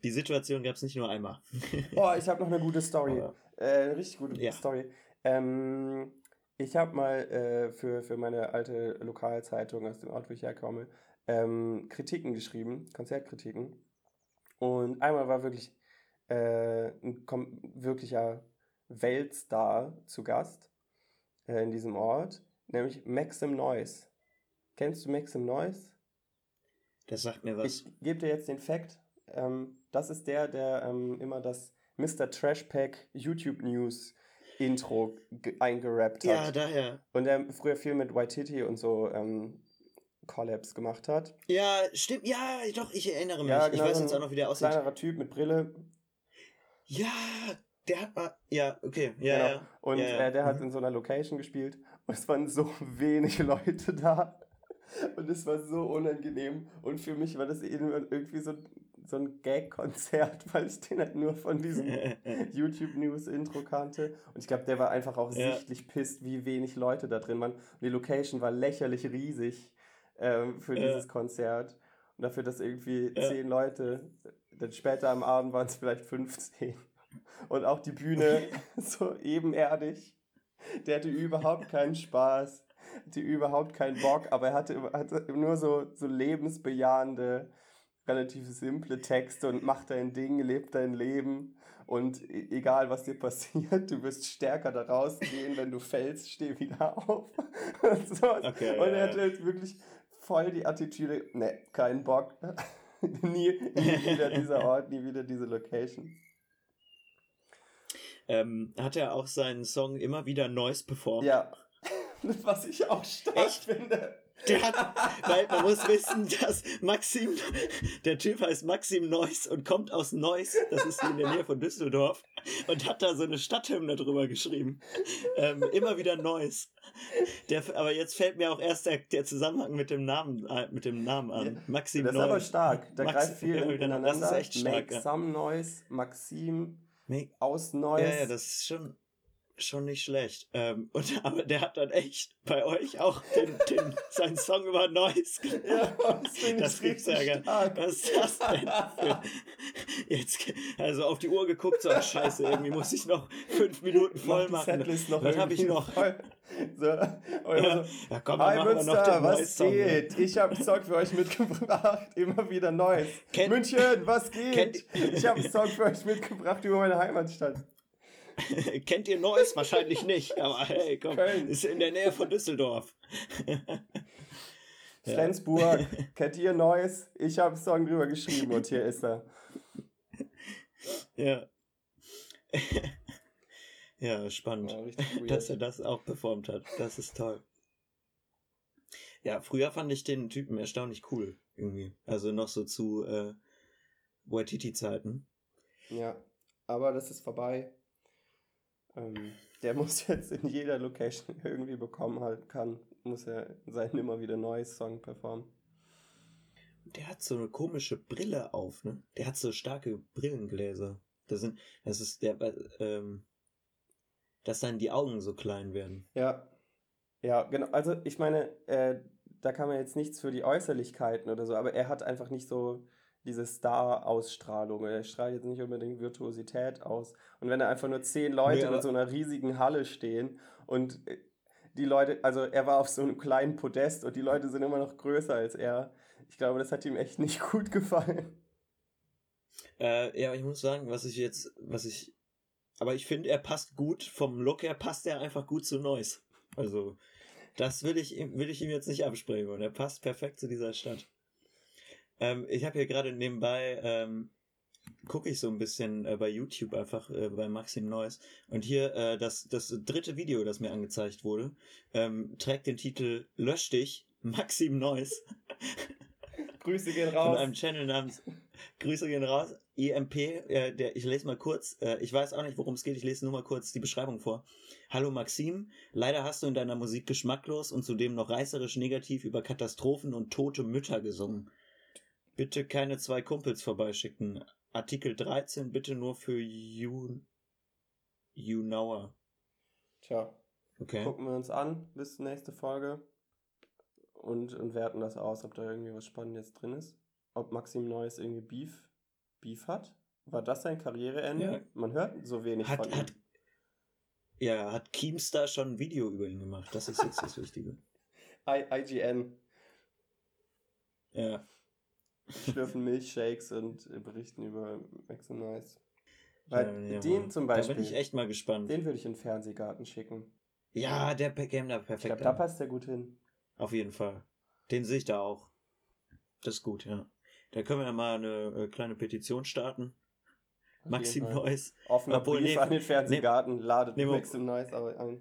Die Situation gab es nicht nur einmal. oh, ich habe noch eine gute Story. Äh, eine richtig gute Ja. Story. Ähm, ich habe mal äh, für, für meine alte Lokalzeitung aus dem Ort, wo ich herkomme, ähm, Kritiken geschrieben, Konzertkritiken. Und einmal war wirklich äh, ein wirklicher Weltstar zu Gast äh, in diesem Ort, nämlich Maxim Noise. Kennst du Maxim Noise? Das sagt mir was. Ich gebe dir jetzt den Fact. Ähm, das ist der, der ähm, immer das Mr. Trashpack YouTube News Intro ge- eingerappt hat. ja, daher. Und der früher viel mit Waititi und so ähm, Collabs gemacht hat. Ja, stimmt. Ja, doch, ich erinnere mich. Ja, ich genau, weiß so jetzt auch noch, wie der aussieht. Kleinerer Typ mit Brille. Ja, der hat mal. Ja, okay. Ja, Genau. ja. Und ja, ja. Äh, der hat Mhm. in so einer Location gespielt. Und es waren so wenig Leute da. Und es war so unangenehm. Und für mich war das irgendwie so, so ein Gag-Konzert, weil ich den halt nur von diesem YouTube News Intro kannte. Und ich glaube, der war einfach auch Ja. sichtlich pisst, wie wenig Leute da drin waren. Und die Location war lächerlich riesig ähm, für dieses Konzert. Und dafür, dass irgendwie zehn Leute, dann später am Abend waren es vielleicht 15. Und auch die Bühne so ebenerdig. Der hatte überhaupt keinen Spaß, hatte überhaupt keinen Bock, aber er hatte, hatte nur so, so lebensbejahende, relativ simple Texte und mach dein Ding, leb dein Leben und e- egal was dir passiert, du wirst stärker da rausgehen, wenn du fällst, steh wieder auf. Und, so. Okay, und er hatte jetzt wirklich voll die Attitüde, ne, kein Bock. nie, nie wieder dieser Ort, nie wieder diese Location. Ähm, hat er auch seinen Song immer wieder Noise performt? Ja. Was ich auch stark Echt? finde. Der hat, weil man muss wissen, dass Maxim, der Typ heißt Maxim Neuss und kommt aus Neuss, das ist in der Nähe von Düsseldorf, und hat da so eine Stadthymne drüber geschrieben. Ähm, immer wieder Neuss. Der, aber jetzt fällt mir auch erst der, der Zusammenhang mit dem Namen, äh, mit dem Namen an. Maxim Das ist aber Neuss. stark. Da Max- greift viel ineinander. das ist echt stark, Make ja. some noise, Maxim, aus Neues. Ja, ja, das ist schon, schon nicht schlecht. Ähm, und, aber der hat dann echt bei euch auch den, den, seinen Song über Neuss gemacht. Ja, das gibt's ja gar stark. Was ist das denn für. Jetzt, also auf die Uhr geguckt, so, scheiße, irgendwie muss ich noch fünf Minuten voll machen. Was habe ich noch? Voll. So, Ja, so. ja, komm, Hi Münster, was Neuss-Song. geht? Ich habe einen Song für euch mitgebracht. Immer wieder Neues. Kennt- München, was geht? kennt- ich habe einen Song für euch mitgebracht über meine Heimatstadt. Kennt ihr Neuss? Wahrscheinlich nicht, aber hey, komm, Köln. ist in der Nähe von Düsseldorf. Flensburg, kennt ihr Neues? Ich habe einen Song drüber geschrieben und hier ist er. Ja. ja, spannend. dass er das auch performt hat. Das ist toll. Ja, früher fand ich den Typen erstaunlich cool, irgendwie. Also noch so zu äh, Waititi-Zeiten. Ja, aber das ist vorbei. Ähm, der muss jetzt in jeder Location irgendwie bekommen halt kann, muss er seinen immer wieder neues Song performen. Der hat so eine komische Brille auf, ne? Der hat so starke Brillengläser. Das sind, das ist der, äh, ähm, dass dann die Augen so klein werden. Ja, ja, genau. Also ich meine, äh, da kann man jetzt nichts für die Äußerlichkeiten oder so, aber er hat einfach nicht so diese Star-Ausstrahlung. Er strahlt jetzt nicht unbedingt Virtuosität aus. Und wenn da einfach nur zehn Leute Nee, in so einer riesigen Halle stehen und äh, die Leute, also er war auf so einem kleinen Podest und die Leute sind immer noch größer als er. Ich glaube, das hat ihm echt nicht gut gefallen. Äh, ja, ich muss sagen, was ich jetzt, was ich, aber ich finde, er passt gut, vom Look her passt er einfach gut zu Neuss. Also, das will ich, ihm- will ich ihm jetzt nicht absprechen und er passt perfekt zu dieser Stadt. Ähm, ich habe hier gerade nebenbei, ähm, gucke ich so ein bisschen äh, bei YouTube einfach äh, bei Maxim Neuss und hier äh, das, das dritte Video, das mir angezeigt wurde, ähm, trägt den Titel Lösch dich, Maxim Neuss. Grüße gehen von raus. einem Channel namens Grüße gehen raus. EMP, äh, der, ich lese mal kurz, äh, ich weiß auch nicht, worum es geht, ich lese nur mal kurz die Beschreibung vor. Hallo Maxim, leider hast du in deiner Musik geschmacklos und zudem noch reißerisch negativ über Katastrophen und tote Mütter gesungen. Bitte keine zwei Kumpels vorbeischicken. Artikel 13 bitte nur für you, you Nauer. Tja, Okay. gucken wir uns an bis nächste Folge und, und werten das aus, ob da irgendwie was Spannendes drin ist. Ob Maxim Neues irgendwie Beef Beef hat? War das sein Karriereende? Ja. Man hört so wenig Hat, von ihm. hat, ja, hat Keemstar schon ein Video über ihn gemacht? Das ist jetzt das Wichtige. I IGN Ja. Schlürfen Milchshakes und äh, berichten über Max and Nice. Weil Ja, den zum Da Beispiel, bin ich echt mal gespannt. den würde ich in den Fernsehgarten schicken. Ja, der käme da Ich perfekt glaube, da passt der gut hin. Auf jeden Fall. Den sehe ich da auch. Das ist gut, ja. Da können wir ja mal eine äh, kleine Petition starten. Auf Maxim. Neuss. Offener Obwohl, Brief nee, an den Fernsehgarten, ladet nee, Maxim aber ein.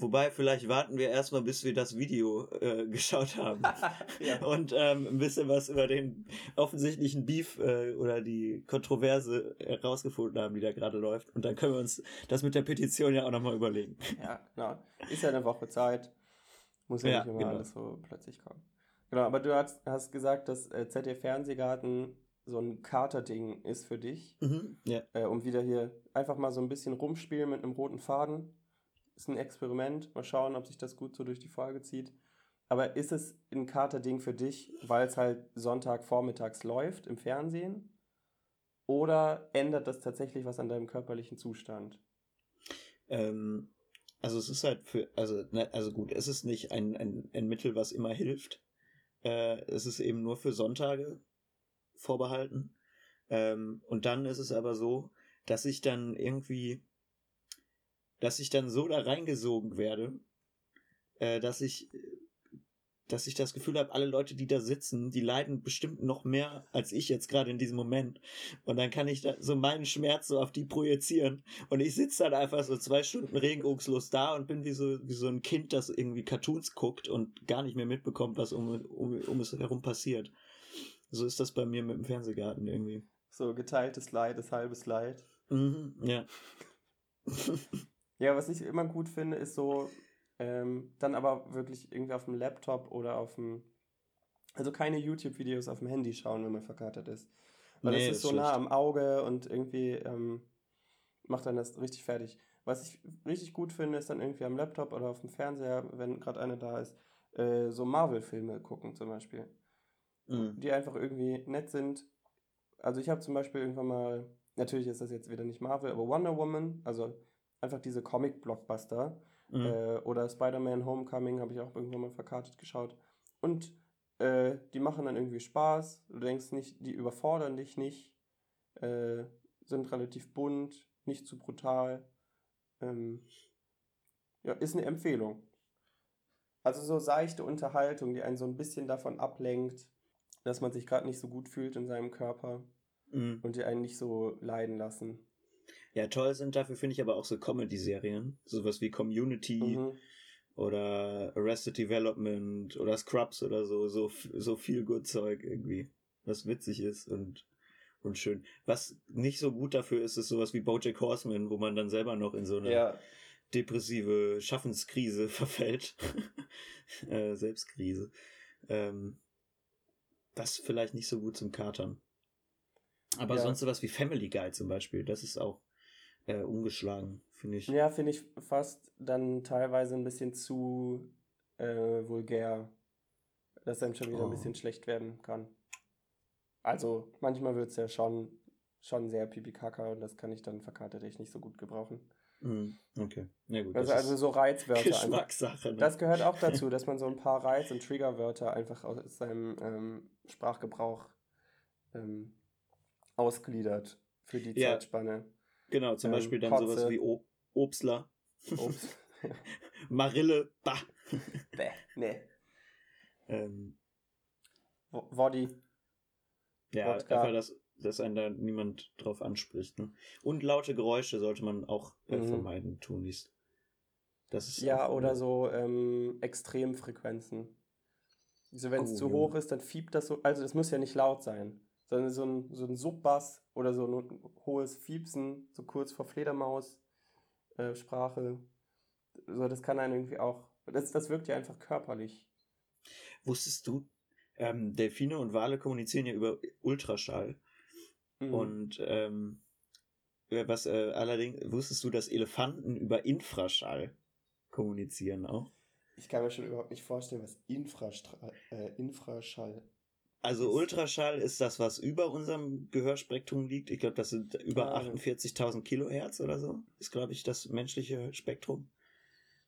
Wobei, vielleicht warten wir erstmal, bis wir das Video äh, geschaut haben. Ja. Und ähm, ein bisschen was über den offensichtlichen Beef äh, oder die Kontroverse herausgefunden haben, die da gerade läuft. Und dann können wir uns das mit der Petition ja auch nochmal überlegen. Ja, genau. Ist ja eine Woche Zeit. Muss ja, Ja, nicht immer genau. alles so plötzlich kommen. Genau, aber du hast, hast gesagt, dass äh, ZDF Fernsehgarten so ein Kater-Ding ist für dich. Mhm. Ja. Äh, um wieder hier einfach mal so ein bisschen rumspielen mit einem roten Faden. Ist ein Experiment. Mal schauen, ob sich das gut so durch die Folge zieht. Aber ist es ein Kater-Ding für dich, weil es halt Sonntag vormittags läuft im Fernsehen? Oder ändert das tatsächlich was an deinem körperlichen Zustand? Ähm, also es ist halt für, also, ne, also gut, es ist nicht ein, ein, ein Mittel, was immer hilft. Äh, es ist eben nur für Sonntage vorbehalten. Ähm, und dann ist es aber so, dass ich dann irgendwie, dass ich dann so da reingesogen werde, äh, dass ich, dass ich das Gefühl habe, alle Leute, die da sitzen, die leiden bestimmt noch mehr als ich jetzt gerade in diesem Moment. Und dann kann ich da so meinen Schmerz so auf die projizieren. Und ich sitze dann einfach so zwei Stunden regungslos da und bin wie so, wie so ein Kind, das irgendwie Cartoons guckt und gar nicht mehr mitbekommt, was um, um, um es herum passiert. So ist das bei mir mit dem Fernsehgarten irgendwie. So geteiltes Leid ist halbes Leid. Mhm, ja. Ja, was ich immer gut finde, ist so, ähm, dann aber wirklich irgendwie auf dem Laptop oder auf dem, also keine YouTube-Videos auf dem Handy schauen, wenn man verkatert ist. Weil Nee, das ist so nah am Auge und irgendwie ähm, macht dann das richtig fertig. Was ich richtig gut finde, ist dann irgendwie am Laptop oder auf dem Fernseher, wenn gerade einer da ist, äh, so Marvel-Filme gucken zum Beispiel Mhm. die einfach irgendwie nett sind. Also ich habe zum Beispiel irgendwann mal, natürlich ist das jetzt wieder nicht Marvel, aber Wonder Woman, also einfach diese Comic-Blockbuster Mhm. äh, oder Spider-Man Homecoming habe ich auch irgendwann mal verkartet geschaut. Und äh, die machen dann irgendwie Spaß. Du denkst nicht, die überfordern dich nicht, äh, sind relativ bunt, nicht zu brutal. Ähm, ja, ist eine Empfehlung. Also so seichte Unterhaltung, die einen so ein bisschen davon ablenkt, dass man sich gerade nicht so gut fühlt in seinem Körper Mhm. und die einen nicht so leiden lassen. Ja, toll sind dafür, finde ich aber auch so Comedy-Serien. Sowas wie Community Mhm. oder Arrested Development oder Scrubs oder so. So, so viel gut Zeug irgendwie. Was witzig ist und, und schön. Was nicht so gut dafür ist, ist sowas wie Bojack Horseman, wo man dann selber noch in so eine Ja, depressive Schaffenskrise verfällt. äh, Selbstkrise. Ähm, das vielleicht nicht so gut zum Katern. Aber Ja. sonst sowas wie Family Guy zum Beispiel, das ist auch äh, umgeschlagen, finde ich. ja finde ich fast dann teilweise ein bisschen zu äh, vulgär, dass einem schon wieder ein Oh. bisschen schlecht werden kann. Also manchmal wird es ja schon, schon sehr pipi-kaka und das kann ich dann verkatert echt nicht so gut gebrauchen. Mhm, Okay, na gut. Also, also so Reizwörter. Geschmackssache. Ne? Das gehört auch dazu, dass man so ein paar Reiz- und Triggerwörter einfach aus seinem ähm, Sprachgebrauch ähm, ausgliedert für die Ja. Zeitspanne. genau, zum ähm, Beispiel dann Kotze. sowas wie o Obstler, Ups. Marille, bah. Bäh, nee. Ähm, Woddy. ja, Wodka. einfach, dass, dass einen da niemand drauf anspricht. Ne? Und laute Geräusche sollte man auch äh, Mhm. vermeiden, tun dies. Das ist Ja, oder so ähm, Extremfrequenzen. Also wenn es Oh, zu ja. hoch ist, dann fiebt das so. Also das muss ja nicht laut sein, sondern so ein, so ein Subbass oder so ein hohes Fiepsen, so kurz vor Fledermaus-Sprache. Äh, Sprache. so, das kann einen irgendwie auch. Das, das wirkt ja einfach körperlich. Wusstest du, ähm, Delfine und Wale kommunizieren ja über Ultraschall. Mhm. Und ähm, äh, was äh, allerdings, wusstest du, dass Elefanten über Infraschall kommunizieren auch? Ich kann mir schon überhaupt nicht vorstellen, was Infrastra äh, Infraschall Also Ultraschall ist das, was über unserem Gehörspektrum liegt. Ich glaube, das sind über Ah, 48.000 Kilohertz oder so. Ist, glaube ich, das menschliche Spektrum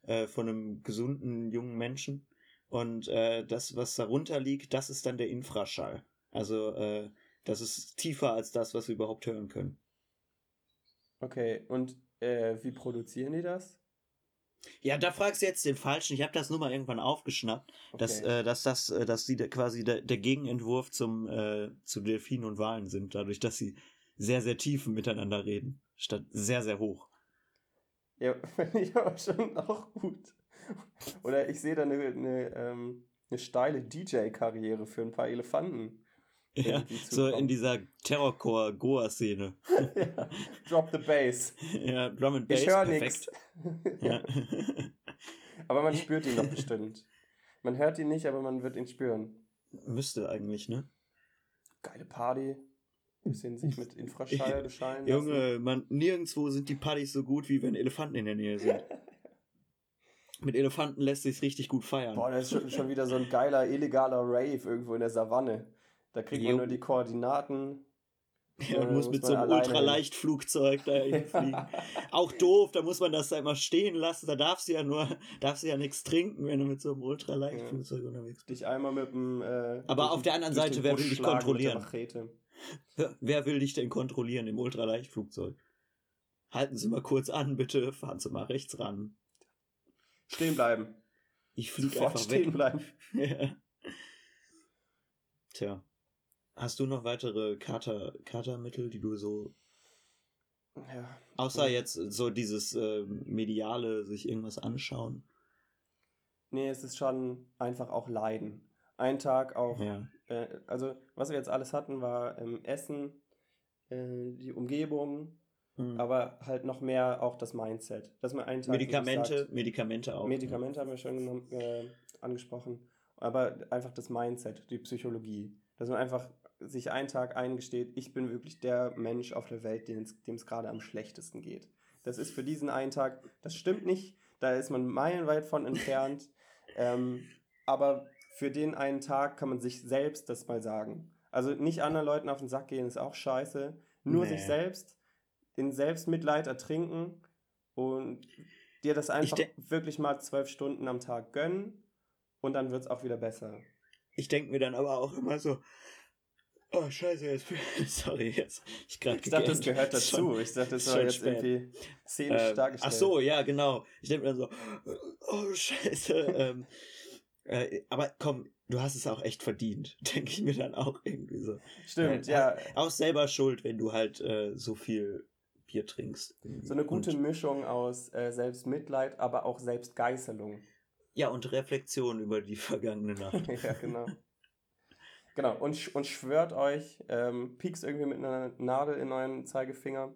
äh, von einem gesunden jungen Menschen. Und äh, das, was darunter liegt, das ist dann der Infraschall. Also äh, das ist tiefer als das, was wir überhaupt hören können. Okay, und äh, wie produzieren die das? Ja, da fragst du jetzt den Falschen. Ich habe das nur mal irgendwann aufgeschnappt, dass, Okay. äh, dass das, äh, dass sie da quasi der, der Gegenentwurf zum äh, zu Delfinen und Walen sind, dadurch, dass sie sehr, sehr tief miteinander reden, statt sehr, sehr hoch. Ja, finde ich aber schon auch gut. Oder ich sehe da eine, eine, ähm, eine steile DJ-Karriere für ein paar Elefanten. Ja, so in dieser Terrorcore-Goa-Szene. ja. Drop the bass. ja, Drum and Bass, Ich höre nichts. Ja. Aber man spürt ihn doch bestimmt. Man hört ihn nicht, aber man wird ihn spüren. Müsste eigentlich, ne? Geile Party. Bisschen sich mit Infraschall bescheiden. Junge, man, nirgendwo sind die Partys so gut, wie wenn Elefanten in der Nähe sind. Mit Elefanten lässt sich's richtig gut feiern. Boah, das ist schon wieder so ein geiler, illegaler Rave irgendwo in der Savanne. Da kriegt man nur die Koordinaten. Ja, und Äh, muss muss mit so einem Ultraleichtflugzeug da hinfliegen. Auch doof, da muss man das da immer stehen lassen. Da darfst du ja nur, darfst du ja nichts trinken, wenn du mit so einem Ultraleichtflugzeug unterwegs bist. Dich einmal mit dem. Äh, Aber auf der anderen Seite, wer will dich kontrollieren? Wer- will dich denn kontrollieren im Ultraleichtflugzeug? Halten Sie mal kurz an, bitte. Fahren Sie mal rechts ran. Stehen bleiben. Ich fliege einfach stehen weg. bleiben. Ja. Tja. Hast du noch weitere Kater, Katermittel, die du so, Ja. außer jetzt so dieses äh, mediale, sich irgendwas anschauen? Nee, es ist schon einfach auch Leiden. Ein Tag auch. Ja. Äh, also, was wir jetzt alles hatten, war ähm, Essen, äh, die Umgebung, Hm. aber halt noch mehr auch das Mindset. Dass man einen Tag Medikamente, sagt, Medikamente auch. Medikamente haben wir schon genommen, äh, angesprochen. Aber einfach das Mindset, die Psychologie. Dass man einfach sich einen Tag eingesteht, ich bin wirklich der Mensch auf der Welt, dem es gerade am schlechtesten geht. Das ist für diesen einen Tag, das stimmt nicht, da ist man meilenweit von entfernt. ähm, aber für den einen Tag kann man sich selbst das mal sagen. Also nicht anderen Leuten auf den Sack gehen ist auch scheiße. Nur Nee. sich selbst, den Selbstmitleid ertrinken und dir das einfach wirklich mal zwölf Stunden am Tag gönnen und dann wird es auch wieder besser. Ich denke mir dann aber auch immer so, oh scheiße, jetzt, sorry, jetzt, ich gerade Ich dachte, das gehört dazu. Ich dachte, das war jetzt spät. irgendwie szenisch Äh, dargestellt. ach so, ja, genau. Ich denke mir dann so, oh scheiße. ähm, äh, aber komm, du hast es auch echt verdient, denke ich mir dann auch irgendwie so. Stimmt, Äh, ja. Auch selber schuld, wenn du halt äh, so viel Bier trinkst. irgendwie. So eine gute Und, Mischung aus äh, Selbstmitleid, aber auch Selbstgeißelung. ja, und Reflexion über die vergangene Nacht. ja, genau. Genau, und, und schwört euch, ähm, piekst irgendwie mit einer Nadel in euren Zeigefinger.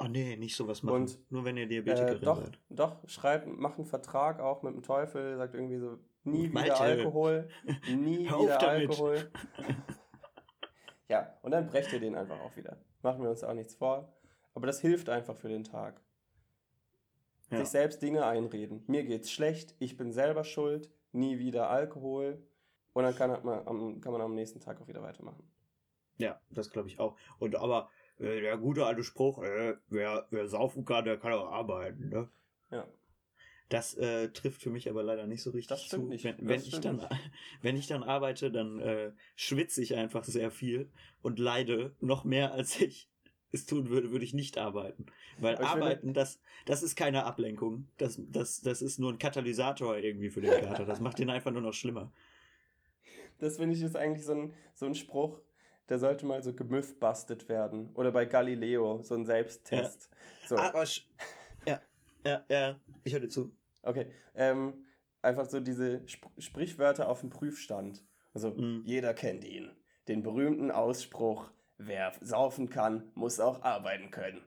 Oh nee, nicht sowas machen. Und, Nur wenn ihr Äh, Diabetikerin doch, seid. doch, schreibt, macht einen Vertrag auch mit dem Teufel, sagt irgendwie so, nie wieder Malte. Alkohol, nie wieder damit. Alkohol. ja, und dann brecht ihr den einfach auch wieder. Machen wir uns auch nichts vor. Aber das hilft einfach für den Tag. Ja. Sich selbst Dinge einreden. Mir geht's schlecht, ich bin selber schuld, nie wieder Alkohol. Und dann kann man, am- kann man am nächsten Tag auch wieder weitermachen. Ja, das glaube ich auch. Und aber äh, der gute alte Spruch, äh, wer, wer saufen kann, der kann auch arbeiten, ne? Ja. Das äh, trifft für mich aber leider nicht so richtig zu. nicht. Wenn, wenn ich dann, nicht. wenn ich dann arbeite, dann äh, schwitze ich einfach sehr viel und leide noch mehr als ich es tun würde, würde ich nicht arbeiten. Weil Aber arbeiten, das, das ist keine Ablenkung. Das, das, das ist nur ein Katalysator irgendwie für den Kater. Das macht den einfach nur noch schlimmer. Das finde ich ist eigentlich so ein, so ein Spruch, der sollte mal so gemythbustet werden. Oder bei Galileo, so ein Selbsttest. So. Aber sch- ja, ja, ja, ich höre dir zu. Okay, ähm, einfach so diese Sp Sprichwörter auf dem Prüfstand. Also, Mhm. jeder kennt ihn. Den berühmten Ausspruch, wer saufen kann, muss auch arbeiten können.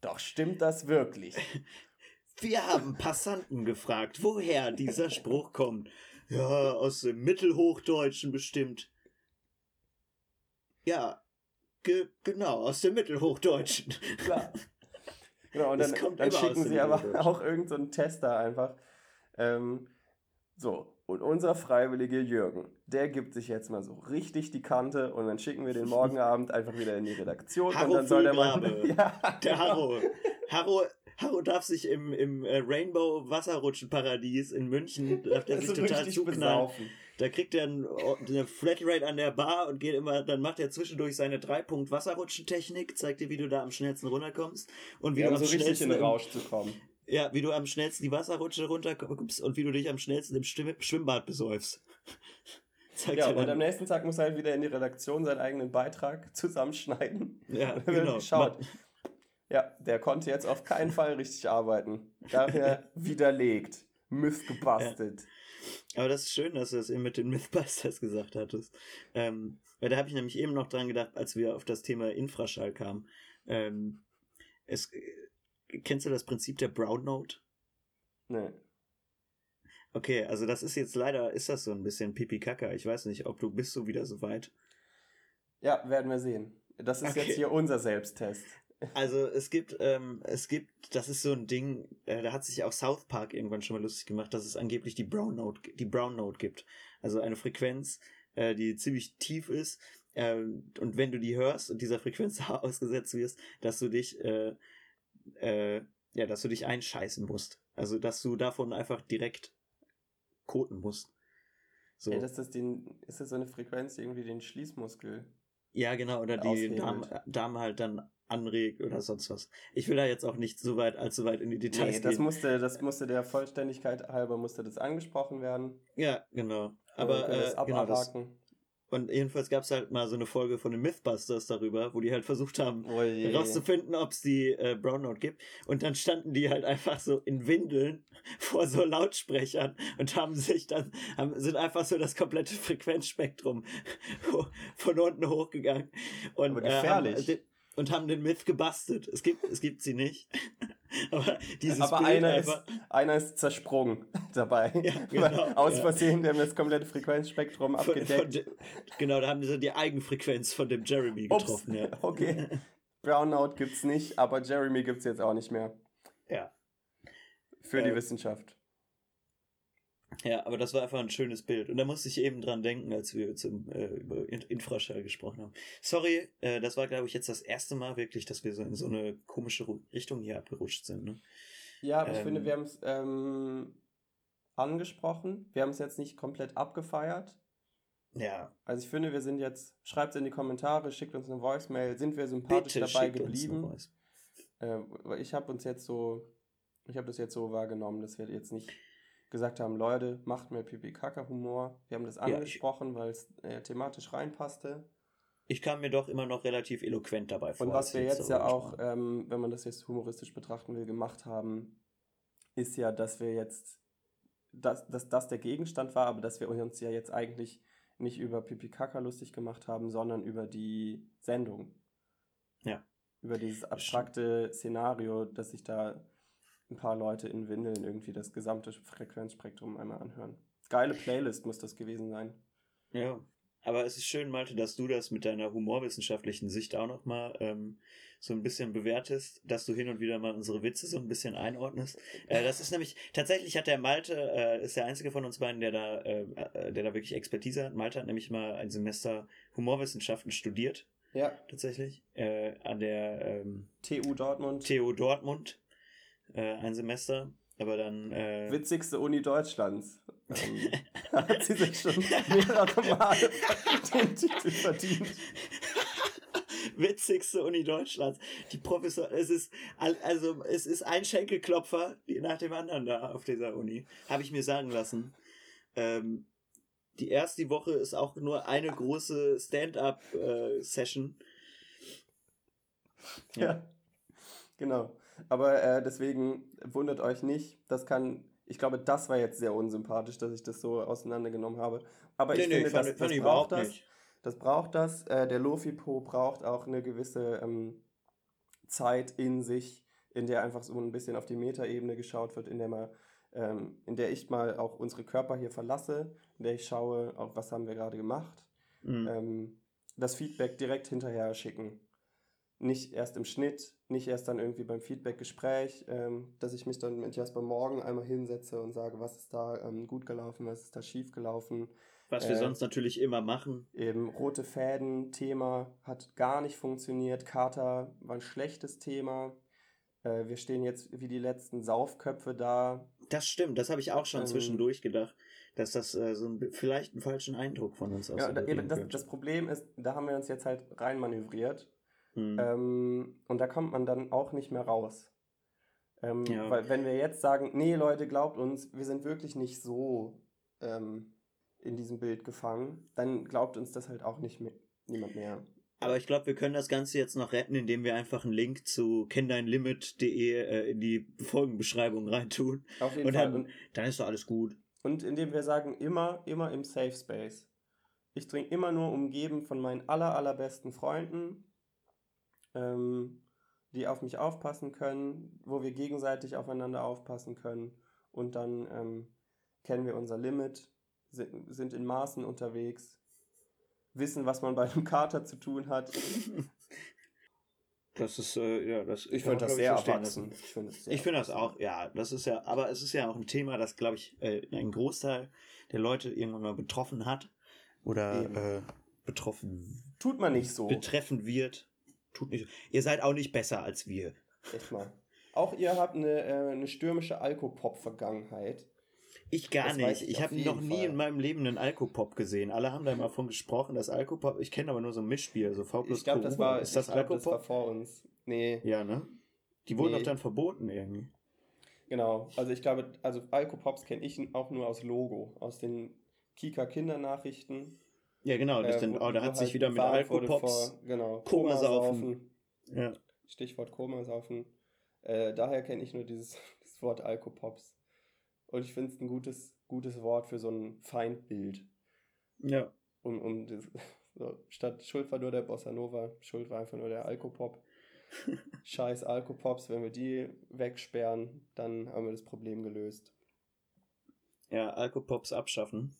Doch stimmt das wirklich? Wir haben Passanten gefragt, woher dieser Spruch kommt. Ja, aus dem Mittelhochdeutschen bestimmt. Ja, ge genau, aus dem Mittelhochdeutschen. Klar. Genau, und dann, dann schicken sie aber auch irgendeinen so einen Tester einfach. Ähm, So, und unser freiwillige Jürgen, der gibt sich jetzt mal so richtig die Kante und dann schicken wir den morgen Abend einfach wieder in die Redaktion Harro und dann soll der mal. Ja, Der Harro. Harro, Harro darf sich im, im äh, Rainbow Wasserrutschenparadies in München, darf der sich so total zuknallen. Da kriegt er ein, eine Flatrate an der Bar und geht immer, dann macht er zwischendurch seine Dreipunkt Wasserrutschentechnik, zeigt dir, wie du da am schnellsten runterkommst und wie Ja, du um am so richtig in schnellsten den im- Rausch zu kommen. Ja, wie du am schnellsten die Wasserrutsche runterkommst und wie du dich am schnellsten im Stimm Schwimmbad besäufst. Zeigt Ja, und am nächsten Tag muss er halt wieder in die Redaktion seinen eigenen Beitrag zusammenschneiden. ja, genau. geschaut. Ja, der konnte jetzt auf keinen Fall richtig arbeiten. Daher widerlegt. Myth gebastelt. Aber das ist schön, dass du das eben mit den Mythbusters gesagt hattest. Ähm, weil da habe ich nämlich eben noch dran gedacht, als wir auf das Thema Infraschall kamen. Ähm, es, äh, kennst du das Prinzip der Brown Note? Nee. Okay, also das ist jetzt leider, ist das so ein bisschen Pipi-Kaka. Ich weiß nicht, ob du bist so wieder so weit. Ja, werden wir sehen. Das ist Okay. jetzt hier unser Selbsttest. Also es gibt, ähm, es gibt, das ist so ein Ding, äh, da hat sich auch South Park irgendwann schon mal lustig gemacht, dass es angeblich die Brown Note, die Brown Note gibt. Also eine Frequenz, äh, die ziemlich tief ist. Ähm, und wenn du die hörst und dieser Frequenz ausgesetzt wirst, dass du dich, äh, äh, ja, dass du dich einscheißen musst. Also dass du davon einfach direkt koten musst. So. Ey, dass das den, ist das so eine Frequenz, die irgendwie den Schließmuskel? Ja, genau, oder die. Darm, Darm halt dann anregt oder sonst was. Ich will da jetzt auch nicht so weit, allzu weit in die Details Nee, das gehen. musste, das musste der Vollständigkeit halber musste das angesprochen werden. Ja, genau. Äh, Aber äh, genau das. Und jedenfalls gab es halt mal so eine Folge von den Mythbusters darüber, wo die halt versucht haben, Oh je. herauszufinden, ob es die äh, Brown Note gibt. Und dann standen die halt einfach so in Windeln vor so Lautsprechern und haben sich dann, haben, sind einfach so das komplette Frequenzspektrum von unten hochgegangen. Und, Aber äh, haben, gefährlich. Und haben den Myth gebastelt. Es gibt, es gibt sie nicht. Aber dieses Aber Bild einer einfach, ist, einer ist zersprungen dabei. Ja, genau, Aus ja. Versehen, der haben das komplette Frequenzspektrum von, von, abgedeckt. de- genau, da haben sie die Eigenfrequenz von dem Jeremy Ups, getroffen. Ja. okay. Brownout gibt's nicht, aber Jeremy gibt's jetzt auch nicht mehr. Ja. Für die Äh, Wissenschaft. Ja, aber das war einfach ein schönes Bild. Und da musste ich eben dran denken, als wir zum, äh, über In Infraschall gesprochen haben. Sorry, äh, das war, glaube ich, jetzt das erste Mal wirklich, dass wir so in so eine komische Richtung hier abgerutscht sind. Ne? Ja, aber ich ähm, finde, wir haben es ähm, angesprochen. Wir haben es jetzt nicht komplett abgefeiert. Ja, Also ich finde, wir sind jetzt, schreibt es in die Kommentare, schickt uns eine Voicemail, sind wir sympathisch bitte dabei geblieben? Äh, ich habe uns jetzt so, ich habe das jetzt so wahrgenommen, dass wir jetzt nicht gesagt haben, Leute, macht mehr Pipi-Kaka-Humor. Wir haben das Ja, angesprochen, weil es äh, thematisch reinpasste. Ich kam mir doch immer noch relativ eloquent dabei vor. Und was wir jetzt ja darüber auch, ähm, wenn man das jetzt humoristisch betrachten will, gemacht haben, ist ja, dass wir jetzt, dass, dass das der Gegenstand war, aber dass wir uns ja jetzt eigentlich nicht über Pipi Kaka lustig gemacht haben, sondern über die Sendung. Ja. Über dieses abstrakte Szenario, dass sich da ein paar Leute in Windeln irgendwie das gesamte Frequenzspektrum einmal anhören. Geile Playlist muss das gewesen sein. Ja, aber es ist schön, Malte, dass du das mit deiner humorwissenschaftlichen Sicht auch nochmal ähm, so ein bisschen bewertest, dass du hin und wieder mal unsere Witze so ein bisschen einordnest. Äh, das ist nämlich, tatsächlich hat der Malte, äh, ist der einzige von uns beiden, der da, äh, äh, der da wirklich Expertise hat. Malte hat nämlich mal ein Semester Humorwissenschaften studiert, Ja, tatsächlich, äh, an der ähm, TU Dortmund. TU Dortmund, äh, ein Semester. Aber dann. Äh, witzigste Uni Deutschlands. Ähm, hat sie sich schon mehrere Male den Titel verdient. witzigste Uni Deutschlands. Die Professor, es ist, al- also, es ist ein Schenkelklopfer nach dem anderen da auf dieser Uni. Habe ich mir sagen lassen. Ähm, die erste Woche ist auch nur eine große Stand-up-Session. Ja. Ja. Genau. Aber äh, deswegen wundert euch nicht. Das kann, ich glaube, das war jetzt sehr unsympathisch, dass ich das so auseinandergenommen habe. Aber ich finde, das, das braucht das. Das braucht das. Äh, der Lofi-Po braucht auch eine gewisse ähm, Zeit in sich, in der einfach so ein bisschen auf die Metaebene geschaut wird, in der man, ähm, in der ich mal auch unsere Körper hier verlasse, in der ich schaue, auch was haben wir gerade gemacht. Mhm. Ähm, das Feedback direkt hinterher schicken. Nicht erst im Schnitt, nicht erst dann irgendwie beim Feedback-Gespräch, ähm, dass ich mich dann mit Jasper morgen einmal hinsetze und sage, was ist da ähm, gut gelaufen, was ist da schief gelaufen. Was wir äh, sonst natürlich immer machen. Eben rote Fäden, Thema hat gar nicht funktioniert. Kater war ein schlechtes Thema. Äh, wir stehen jetzt wie die letzten Saufköpfe da. Das stimmt, das habe ich auch schon ähm, zwischendurch gedacht, dass das äh, so ein, vielleicht einen falschen Eindruck von uns aus. Ja, da, eben, das, das Problem ist, da haben wir uns jetzt halt reinmanövriert Mhm. Ähm, und da kommt man dann auch nicht mehr raus. Ähm, ja. Weil wenn wir jetzt sagen, nee Leute, glaubt uns, wir sind wirklich nicht so ähm, in diesem Bild gefangen, dann glaubt uns das halt auch nicht mehr, niemand mehr. Aber ich glaube, wir können das Ganze jetzt noch retten, indem wir einfach einen Link zu kenndeinlimit.de äh, in die Folgenbeschreibung reintun. Auf jeden und Fall. Dann, dann ist doch alles gut. Und indem wir sagen, immer, immer im Safe Space. Ich trinke immer nur umgeben von meinen aller, allerbesten Freunden ähm, die auf mich aufpassen können, wo wir gegenseitig aufeinander aufpassen können und dann ähm, kennen wir unser Limit, sind, sind in Maßen unterwegs, wissen, was man bei einem Kater zu tun hat. Das ist, äh, ja, das. Ich finde das sehr erwachsen. Ich finde das, ich find das auch, ja. Das ist ja, aber es ist ja auch ein Thema, das, glaube ich, äh, ein Großteil der Leute irgendwann mal betroffen hat. Oder äh, betroffen. Tut man nicht so. Betreffen wird tut nicht. Ihr seid auch nicht besser als wir. Echt mal. Auch ihr habt eine, äh, eine stürmische Alkopop-Vergangenheit. Ich gar das nicht. Ich, ich habe noch nie Fall. in meinem Leben einen Alkopop gesehen. Alle haben da immer von gesprochen, dass Alkopop. Ich kenne aber nur so ein Mischspiel, so V plus Ich glaube, das war, ist das glaub, Das war vor uns. Nee. Ja, ne? Die wurden nee. doch dann verboten irgendwie. Genau. Also ich glaube, also Alkopops kenne ich auch nur aus Logo, aus den Kika Kindernachrichten. Ja, genau. Das äh, denn, oh, da hat sich halt wieder mit Alkopops vor, genau, Komasaufen. Ja. Stichwort Komasaufen. Äh, daher kenne ich nur dieses, dieses Wort Alkopops. Und ich finde es ein gutes, gutes Wort für so ein Feindbild. Ja. Um, um das, so, statt Schuld war nur der Bossa Nova, Schuld war einfach nur der Alkopop. Scheiß Alkopops, wenn wir die wegsperren, dann haben wir das Problem gelöst. Ja, Alkopops abschaffen.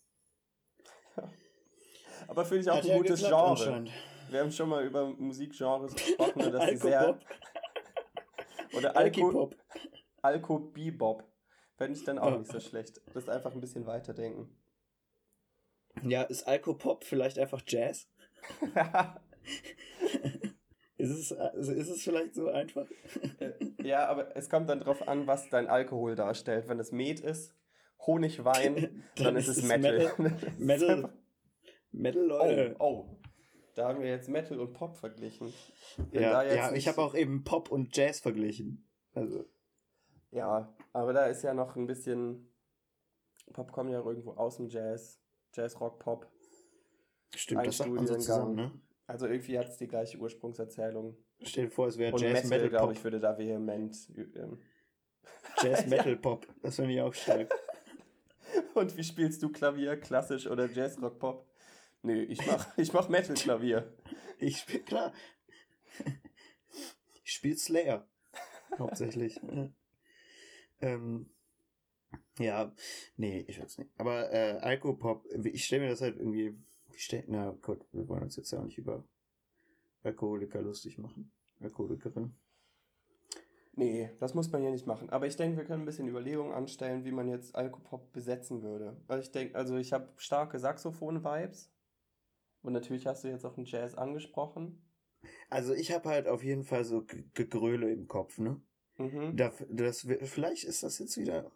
Ja. Aber finde ich auch Hat ein gutes Genre. Wir haben schon mal über Musikgenres gesprochen, dass sie sehr. Oder Alko. Alko Bebop. Fände ich dann auch nicht so schlecht. Das ist einfach ein bisschen weiterdenken. Ja, ist Alkopop vielleicht einfach Jazz? ist, es, also ist es vielleicht so einfach? Äh, ja, aber es kommt dann drauf an, was dein Alkohol darstellt. Wenn es Met ist, Honigwein, dann, dann ist es Metal. Metal, Metal Metal, Leute. Oh, oh. Da haben wir jetzt Metal und Pop verglichen. ja, ja ich habe auch eben Pop und Jazz verglichen. Also. Ja, aber da ist ja noch ein bisschen. Pop kommt ja irgendwo aus dem Jazz. Jazz, Rock, Pop. Stimmt, das sagt man so zusammen, ne? Also irgendwie hat es die gleiche Ursprungserzählung. Stell dir vor, es wäre Jazz, Metal, Metal glaube ich, würde da vehement. Ähm, Jazz, Metal, Pop. Das finde ich auch stark. Und wie spielst du Klavier, klassisch oder Jazz, Rock, Pop? Nee, ich mach, ich mach Metal-Klavier. Ich spiel, klar. Ich spiel Slayer. Hauptsächlich. ähm, ja, nee, ich weiß nicht. Aber äh, Alkopop, ich stelle mir das halt irgendwie. Ich stell, na Gott, wir wollen uns jetzt ja auch nicht über Alkoholiker lustig machen. Alkoholikerin. Nee, das muss man ja nicht machen. Aber ich denke, wir können ein bisschen Überlegungen anstellen, wie man jetzt Alkopop besetzen würde. Weil ich denke, also ich habe starke Saxophon-Vibes. Und natürlich hast du jetzt auch den Jazz angesprochen. Also ich habe halt auf jeden Fall so Gegröle im Kopf, ne? Mhm. Da, das, vielleicht ist das jetzt wieder.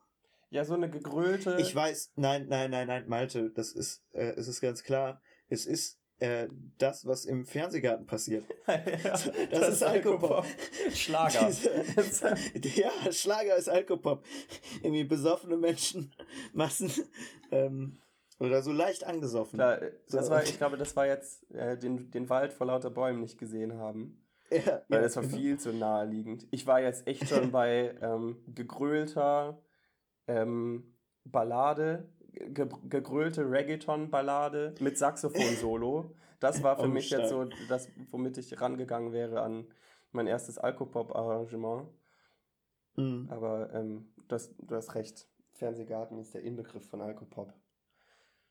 Ja, so eine gegrölte. Ich weiß, nein, nein, nein, nein, Malte, das ist, äh, es ist ganz klar. Es ist äh, das, was im Fernsehgarten passiert. ja, das, das, ist Alkopop. Schlager. Diese, ja, Schlager ist Alkopop. Irgendwie besoffene Menschen, Massen. Ähm, oder so leicht angesoffen. Klar, das war, ich glaube, das war jetzt äh, den, den Wald vor lauter Bäumen nicht gesehen haben. Ja, weil ja, das war genau. viel zu naheliegend. Ich war jetzt echt schon bei ähm, gegrölter ähm, Ballade, ge gegrölte Reggaeton-Ballade mit Saxophon-Solo. Das war für oh, mich stark. jetzt so das, womit ich rangegangen wäre an mein erstes Alkopop-Arrangement. Mhm. Aber ähm, das, du hast recht. Fernsehgarten ist der Inbegriff von Alkopop.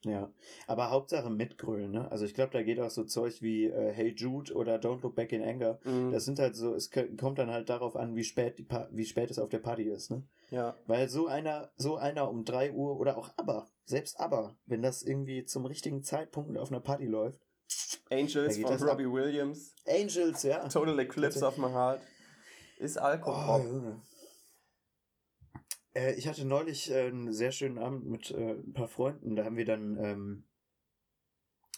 Ja, aber Hauptsache mitgrölen, ne? Also ich glaube, da geht auch so Zeug wie äh, Hey Jude oder Don't Look Back in Anger. Mhm. Das sind halt so, es kommt dann halt darauf an, wie spät die pa wie spät es auf der Party ist, ne? Ja. Weil so einer, so einer um 3 Uhr oder auch aber, selbst aber, wenn das irgendwie zum richtigen Zeitpunkt auf einer Party läuft. Angels von das ab. Robbie Williams. Angels, ja. Total Eclipse of my heart. Ist Oh, Alkohol. Junge. Äh, ich hatte neulich äh, einen sehr schönen Abend mit äh, ein paar Freunden. Da haben wir dann, ähm,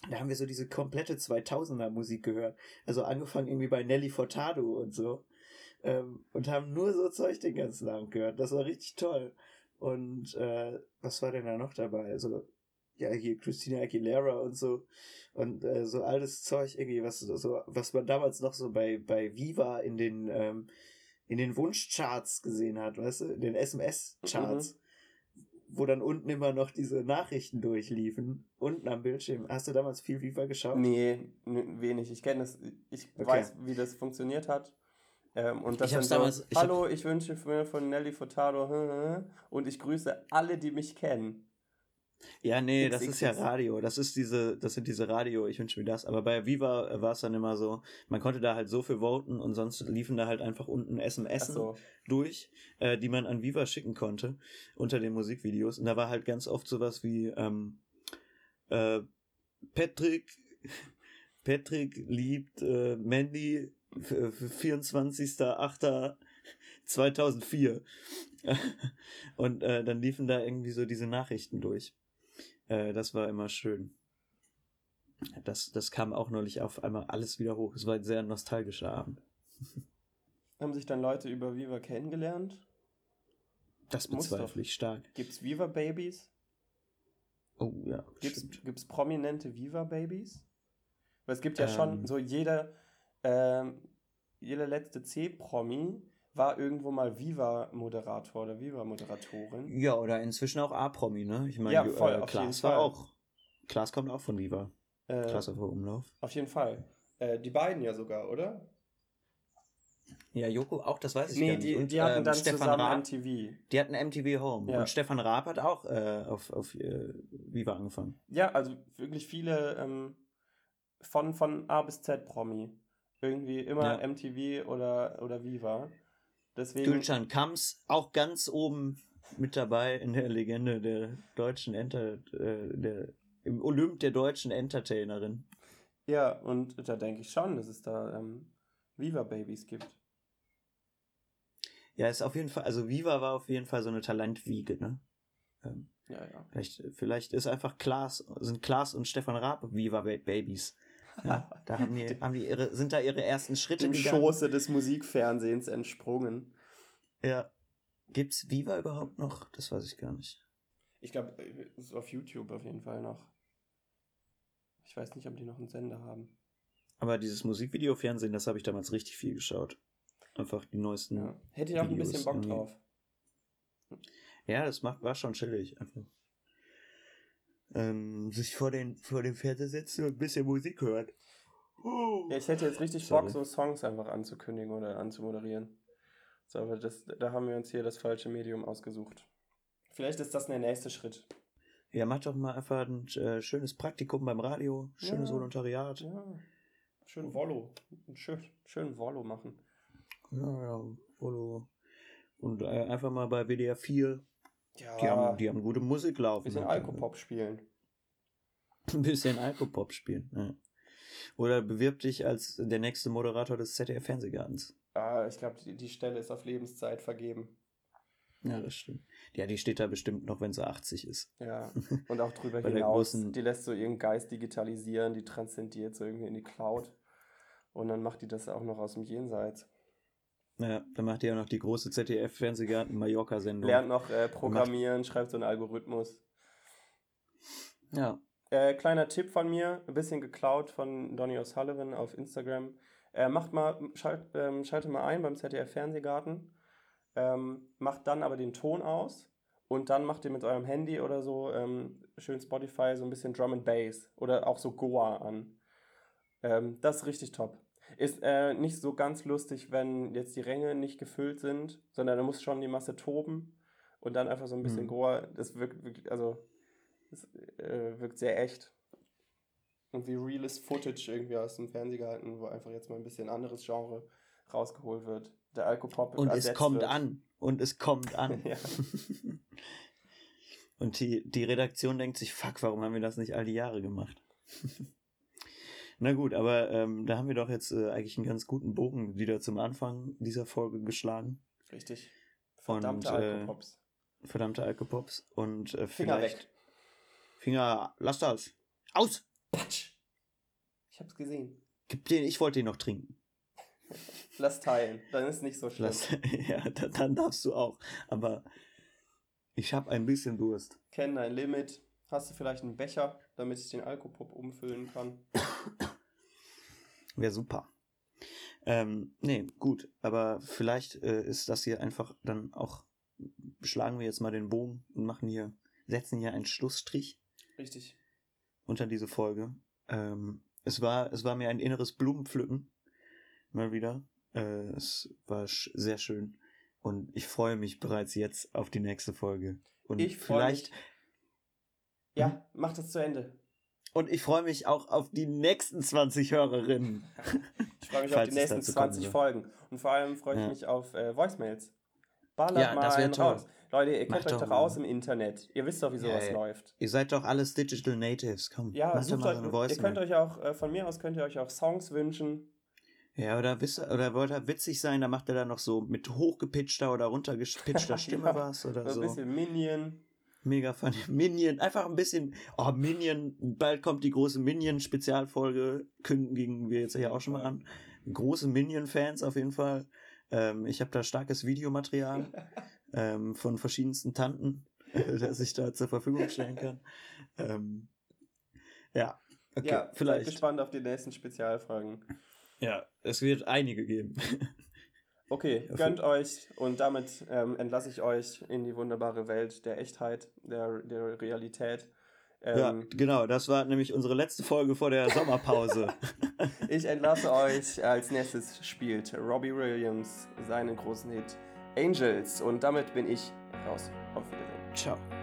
da haben wir so diese komplette 2000er Musik gehört. Also angefangen irgendwie bei Nelly Furtado und so. Ähm, und haben nur so Zeug den ganzen Abend gehört. Das war richtig toll. Und äh, was war denn da noch dabei? Also, ja, hier Christina Aguilera und so. Und äh, so altes Zeug irgendwie, was so, was man damals noch so bei, bei Viva in den, ähm, in den Wunschcharts gesehen hat, weißt du, in den SMS-Charts, wo dann unten immer noch diese Nachrichten durchliefen, unten am Bildschirm. Hast du damals viel Viva geschaut? Nee, wenig. Ich kenne das, ich Okay. weiß, wie das funktioniert hat. Ähm, und das Ich hab's dann so, damals- ich hab- Hallo, ich wünsche mir von Nelly Furtado und ich grüße alle, die mich kennen. Ja, nee, das ist ja. Radio. Das ist diese, das sind diese Radio, ich wünsche mir das. Aber bei Viva war es dann immer so, man konnte da halt so viel voten und sonst liefen da halt einfach unten SMS Achso. durch, äh, die man an Viva schicken konnte unter den Musikvideos. Und da war halt ganz oft sowas wie ähm, äh, Patrick, Patrick liebt äh, Mandy für, für 24.08.2004. Und äh, dann liefen da irgendwie so diese Nachrichten durch. Äh, das war immer schön. Das, das kam auch neulich auf einmal alles wieder hoch. Es war ein sehr nostalgischer Abend. Haben sich dann Leute über Viva kennengelernt? Das bezweifle ich stark. Gibt's Viva Babies? Oh ja, Gibt's, gibt's prominente Viva Babies? Weil es gibt ja Ähm. schon so jeder, ähm, jeder letzte C-Promi war irgendwo mal Viva-Moderator oder Viva-Moderatorin. Ja, oder inzwischen auch A-Promi, ne? Ich meine, Ja, die, voll, äh, Klaas war auch. Klaas kommt auch von Viva. Äh, Klaas auf Umlauf. auf jeden Fall. Äh, die beiden ja sogar, oder? Ja, Joko auch, das weiß ich Nee, gar nicht. die, Und, die hatten ähm, dann Stefan zusammen Raab, MTV. die hatten MTV Home. Ja. Und Stefan Raab hat auch äh, auf, auf äh, Viva angefangen. Ja, also wirklich viele ähm, von, von A bis Z Promi. Irgendwie immer Ja. MTV oder, oder Viva. Deswegen. Gülcan Kams auch ganz oben mit dabei in der Legende der deutschen Enter, äh, der, im Olymp der deutschen Entertainerin. Ja, und da denke ich schon, dass es da ähm, Viva-Babys gibt. Ja, ist auf jeden Fall, also Viva war auf jeden Fall so eine Talentwiege, ne? Ähm, Ja, ja. vielleicht, vielleicht ist einfach Klaas, sind Klaas und Stefan Raab Viva Ba- Babies. Ja, da haben die, haben die ihre, sind da ihre ersten Schritte Im gegangen. Schoße des Musikfernsehens entsprungen. Ja. Gibt's Viva überhaupt noch? Das weiß ich gar nicht. Ich glaube, es ist auf YouTube auf jeden Fall noch. Ich weiß nicht, ob die noch einen Sender haben. Aber dieses Musikvideo-Fernsehen, das habe ich damals richtig viel geschaut. Einfach die neuesten. Ja. Hätte ich auch ein Videos bisschen Bock drauf. Ja, das macht, war schon chillig. Einfach. Ähm, sich vor den, vor den Fernseher setzen und ein bisschen Musik hören. Ja, ich hätte jetzt richtig Sorry. Bock, so Songs einfach anzukündigen oder anzumoderieren. So, aber das, da haben wir uns hier das falsche Medium ausgesucht. Vielleicht ist das der nächste Schritt. Ja, mach doch mal einfach ein äh, schönes Praktikum beim Radio, schönes Ja. Volontariat. Ja. Schön Volo. Schön, schön Volo machen. Ja, ja, Volo. Und äh, einfach mal bei WDR 4. Ja, Die, haben, die haben gute Musik laufen. bisschen Und, Alkopop spielen. Ein bisschen Alkopop spielen. Ja. Oder bewirb dich als der nächste Moderator des ZDF Fernsehgartens. Ah, ich glaube, die, die Stelle ist auf Lebenszeit vergeben. Ja, das stimmt. Ja, die steht da bestimmt noch, wenn sie 80 ist. Ja, und auch drüber hinaus. großen- Die lässt so ihren Geist digitalisieren, die transzendiert so irgendwie in die Cloud. Und dann macht die das auch noch aus dem Jenseits. Ja, dann macht ihr ja noch die große ZDF Fernsehgarten Mallorca-Sendung. Lernt noch äh, Programmieren, schreibt so einen Algorithmus. Ja. Äh, kleiner Tipp von mir, ein bisschen geklaut von Donny O'Sullivan auf Instagram. Äh, macht mal, schalt, ähm, schalte mal ein beim ZDF Fernsehgarten. Ähm, macht dann aber den Ton aus und dann macht ihr mit eurem Handy oder so ähm, schön Spotify so ein bisschen Drum and Bass oder auch so Goa an. Ähm, das ist richtig top. Ist äh, nicht so ganz lustig, wenn jetzt die Ränge nicht gefüllt sind, sondern da muss schon die Masse toben und dann einfach so ein bisschen Mhm. Goa. Das wirkt wirklich, also Es äh, wirkt sehr echt. Und wie real ist Footage irgendwie aus dem Fernsehen gehalten, wo einfach jetzt mal ein bisschen anderes Genre rausgeholt wird. Der Alkopop Und es kommt wird. an. Und es kommt an. ja. Und die, die Redaktion denkt sich, fuck, warum haben wir das nicht all die Jahre gemacht? Na gut, aber ähm, da haben wir doch jetzt äh, eigentlich einen ganz guten Bogen wieder zum Anfang dieser Folge geschlagen. Richtig. Verdammte Und, Alkopops. Äh, verdammte Alkopops. Und äh, Finger weg. Finger, lass das. Aus! Patsch! Ich hab's gesehen. Gib den, ich wollte den noch trinken. Lass teilen, dann ist nicht so schlimm. Lass, ja, dann, dann darfst du auch. Aber ich habe ein bisschen Durst. Kenn dein Limit. Hast du vielleicht einen Becher, damit ich den Alkopop umfüllen kann? Wäre super. Ähm, nee, gut. Aber vielleicht äh, ist das hier einfach dann auch. Schlagen wir jetzt mal den Bogen und machen hier, setzen hier einen Schlussstrich. Richtig. Unter diese Folge. Ähm, es war, es war mir ein inneres Blumenpflücken. Mal wieder. Äh, es war sehr schön. Und ich freue mich bereits jetzt auf die nächste Folge. Und ich vielleicht. Mich. Ja, mach das zu Ende. Und ich freue mich auch auf die nächsten 20 Hörerinnen. ich freue mich auf die nächsten 20 Folgen. Und vor allem freue ich ja. mich auf äh, Voicemails. Ballert ja, mal das einen toll. raus. Leute, ihr kennt euch doch aus im Internet. Ihr wisst doch, wie sowas ja, läuft. Ihr seid doch alles Digital Natives. Komm, ja, sucht euch, so ihr könnt euch auch, äh, von mir aus könnt ihr euch auch Songs wünschen. Ja, oder, wisst, oder wollt ihr witzig sein, da macht er dann noch so mit hochgepitchter oder runtergepitchter Stimme ja, was oder so. Ein bisschen Minion. Mega funny. Minion, einfach ein bisschen, oh, Minion, bald kommt die große Minion-Spezialfolge, kündigen wir jetzt hier auch schon mal an. Große Minion-Fans auf jeden Fall. Ähm, ich habe da starkes Videomaterial ähm, von verschiedensten Tanten, äh, das ich da zur Verfügung stellen kann. Ähm, ja, okay, ja, vielleicht. Seid gespannt auf die nächsten Spezialfolgen. Ja, es wird einige geben. Okay, gönnt euch und damit ähm, entlasse ich euch in die wunderbare Welt der Echtheit, der, der Realität. Ähm, ja, genau, das war nämlich unsere letzte Folge vor der Sommerpause. ich entlasse euch. Als nächstes spielt Robbie Williams seinen großen Hit Angels und damit bin ich raus. Auf Wiedersehen. Ciao.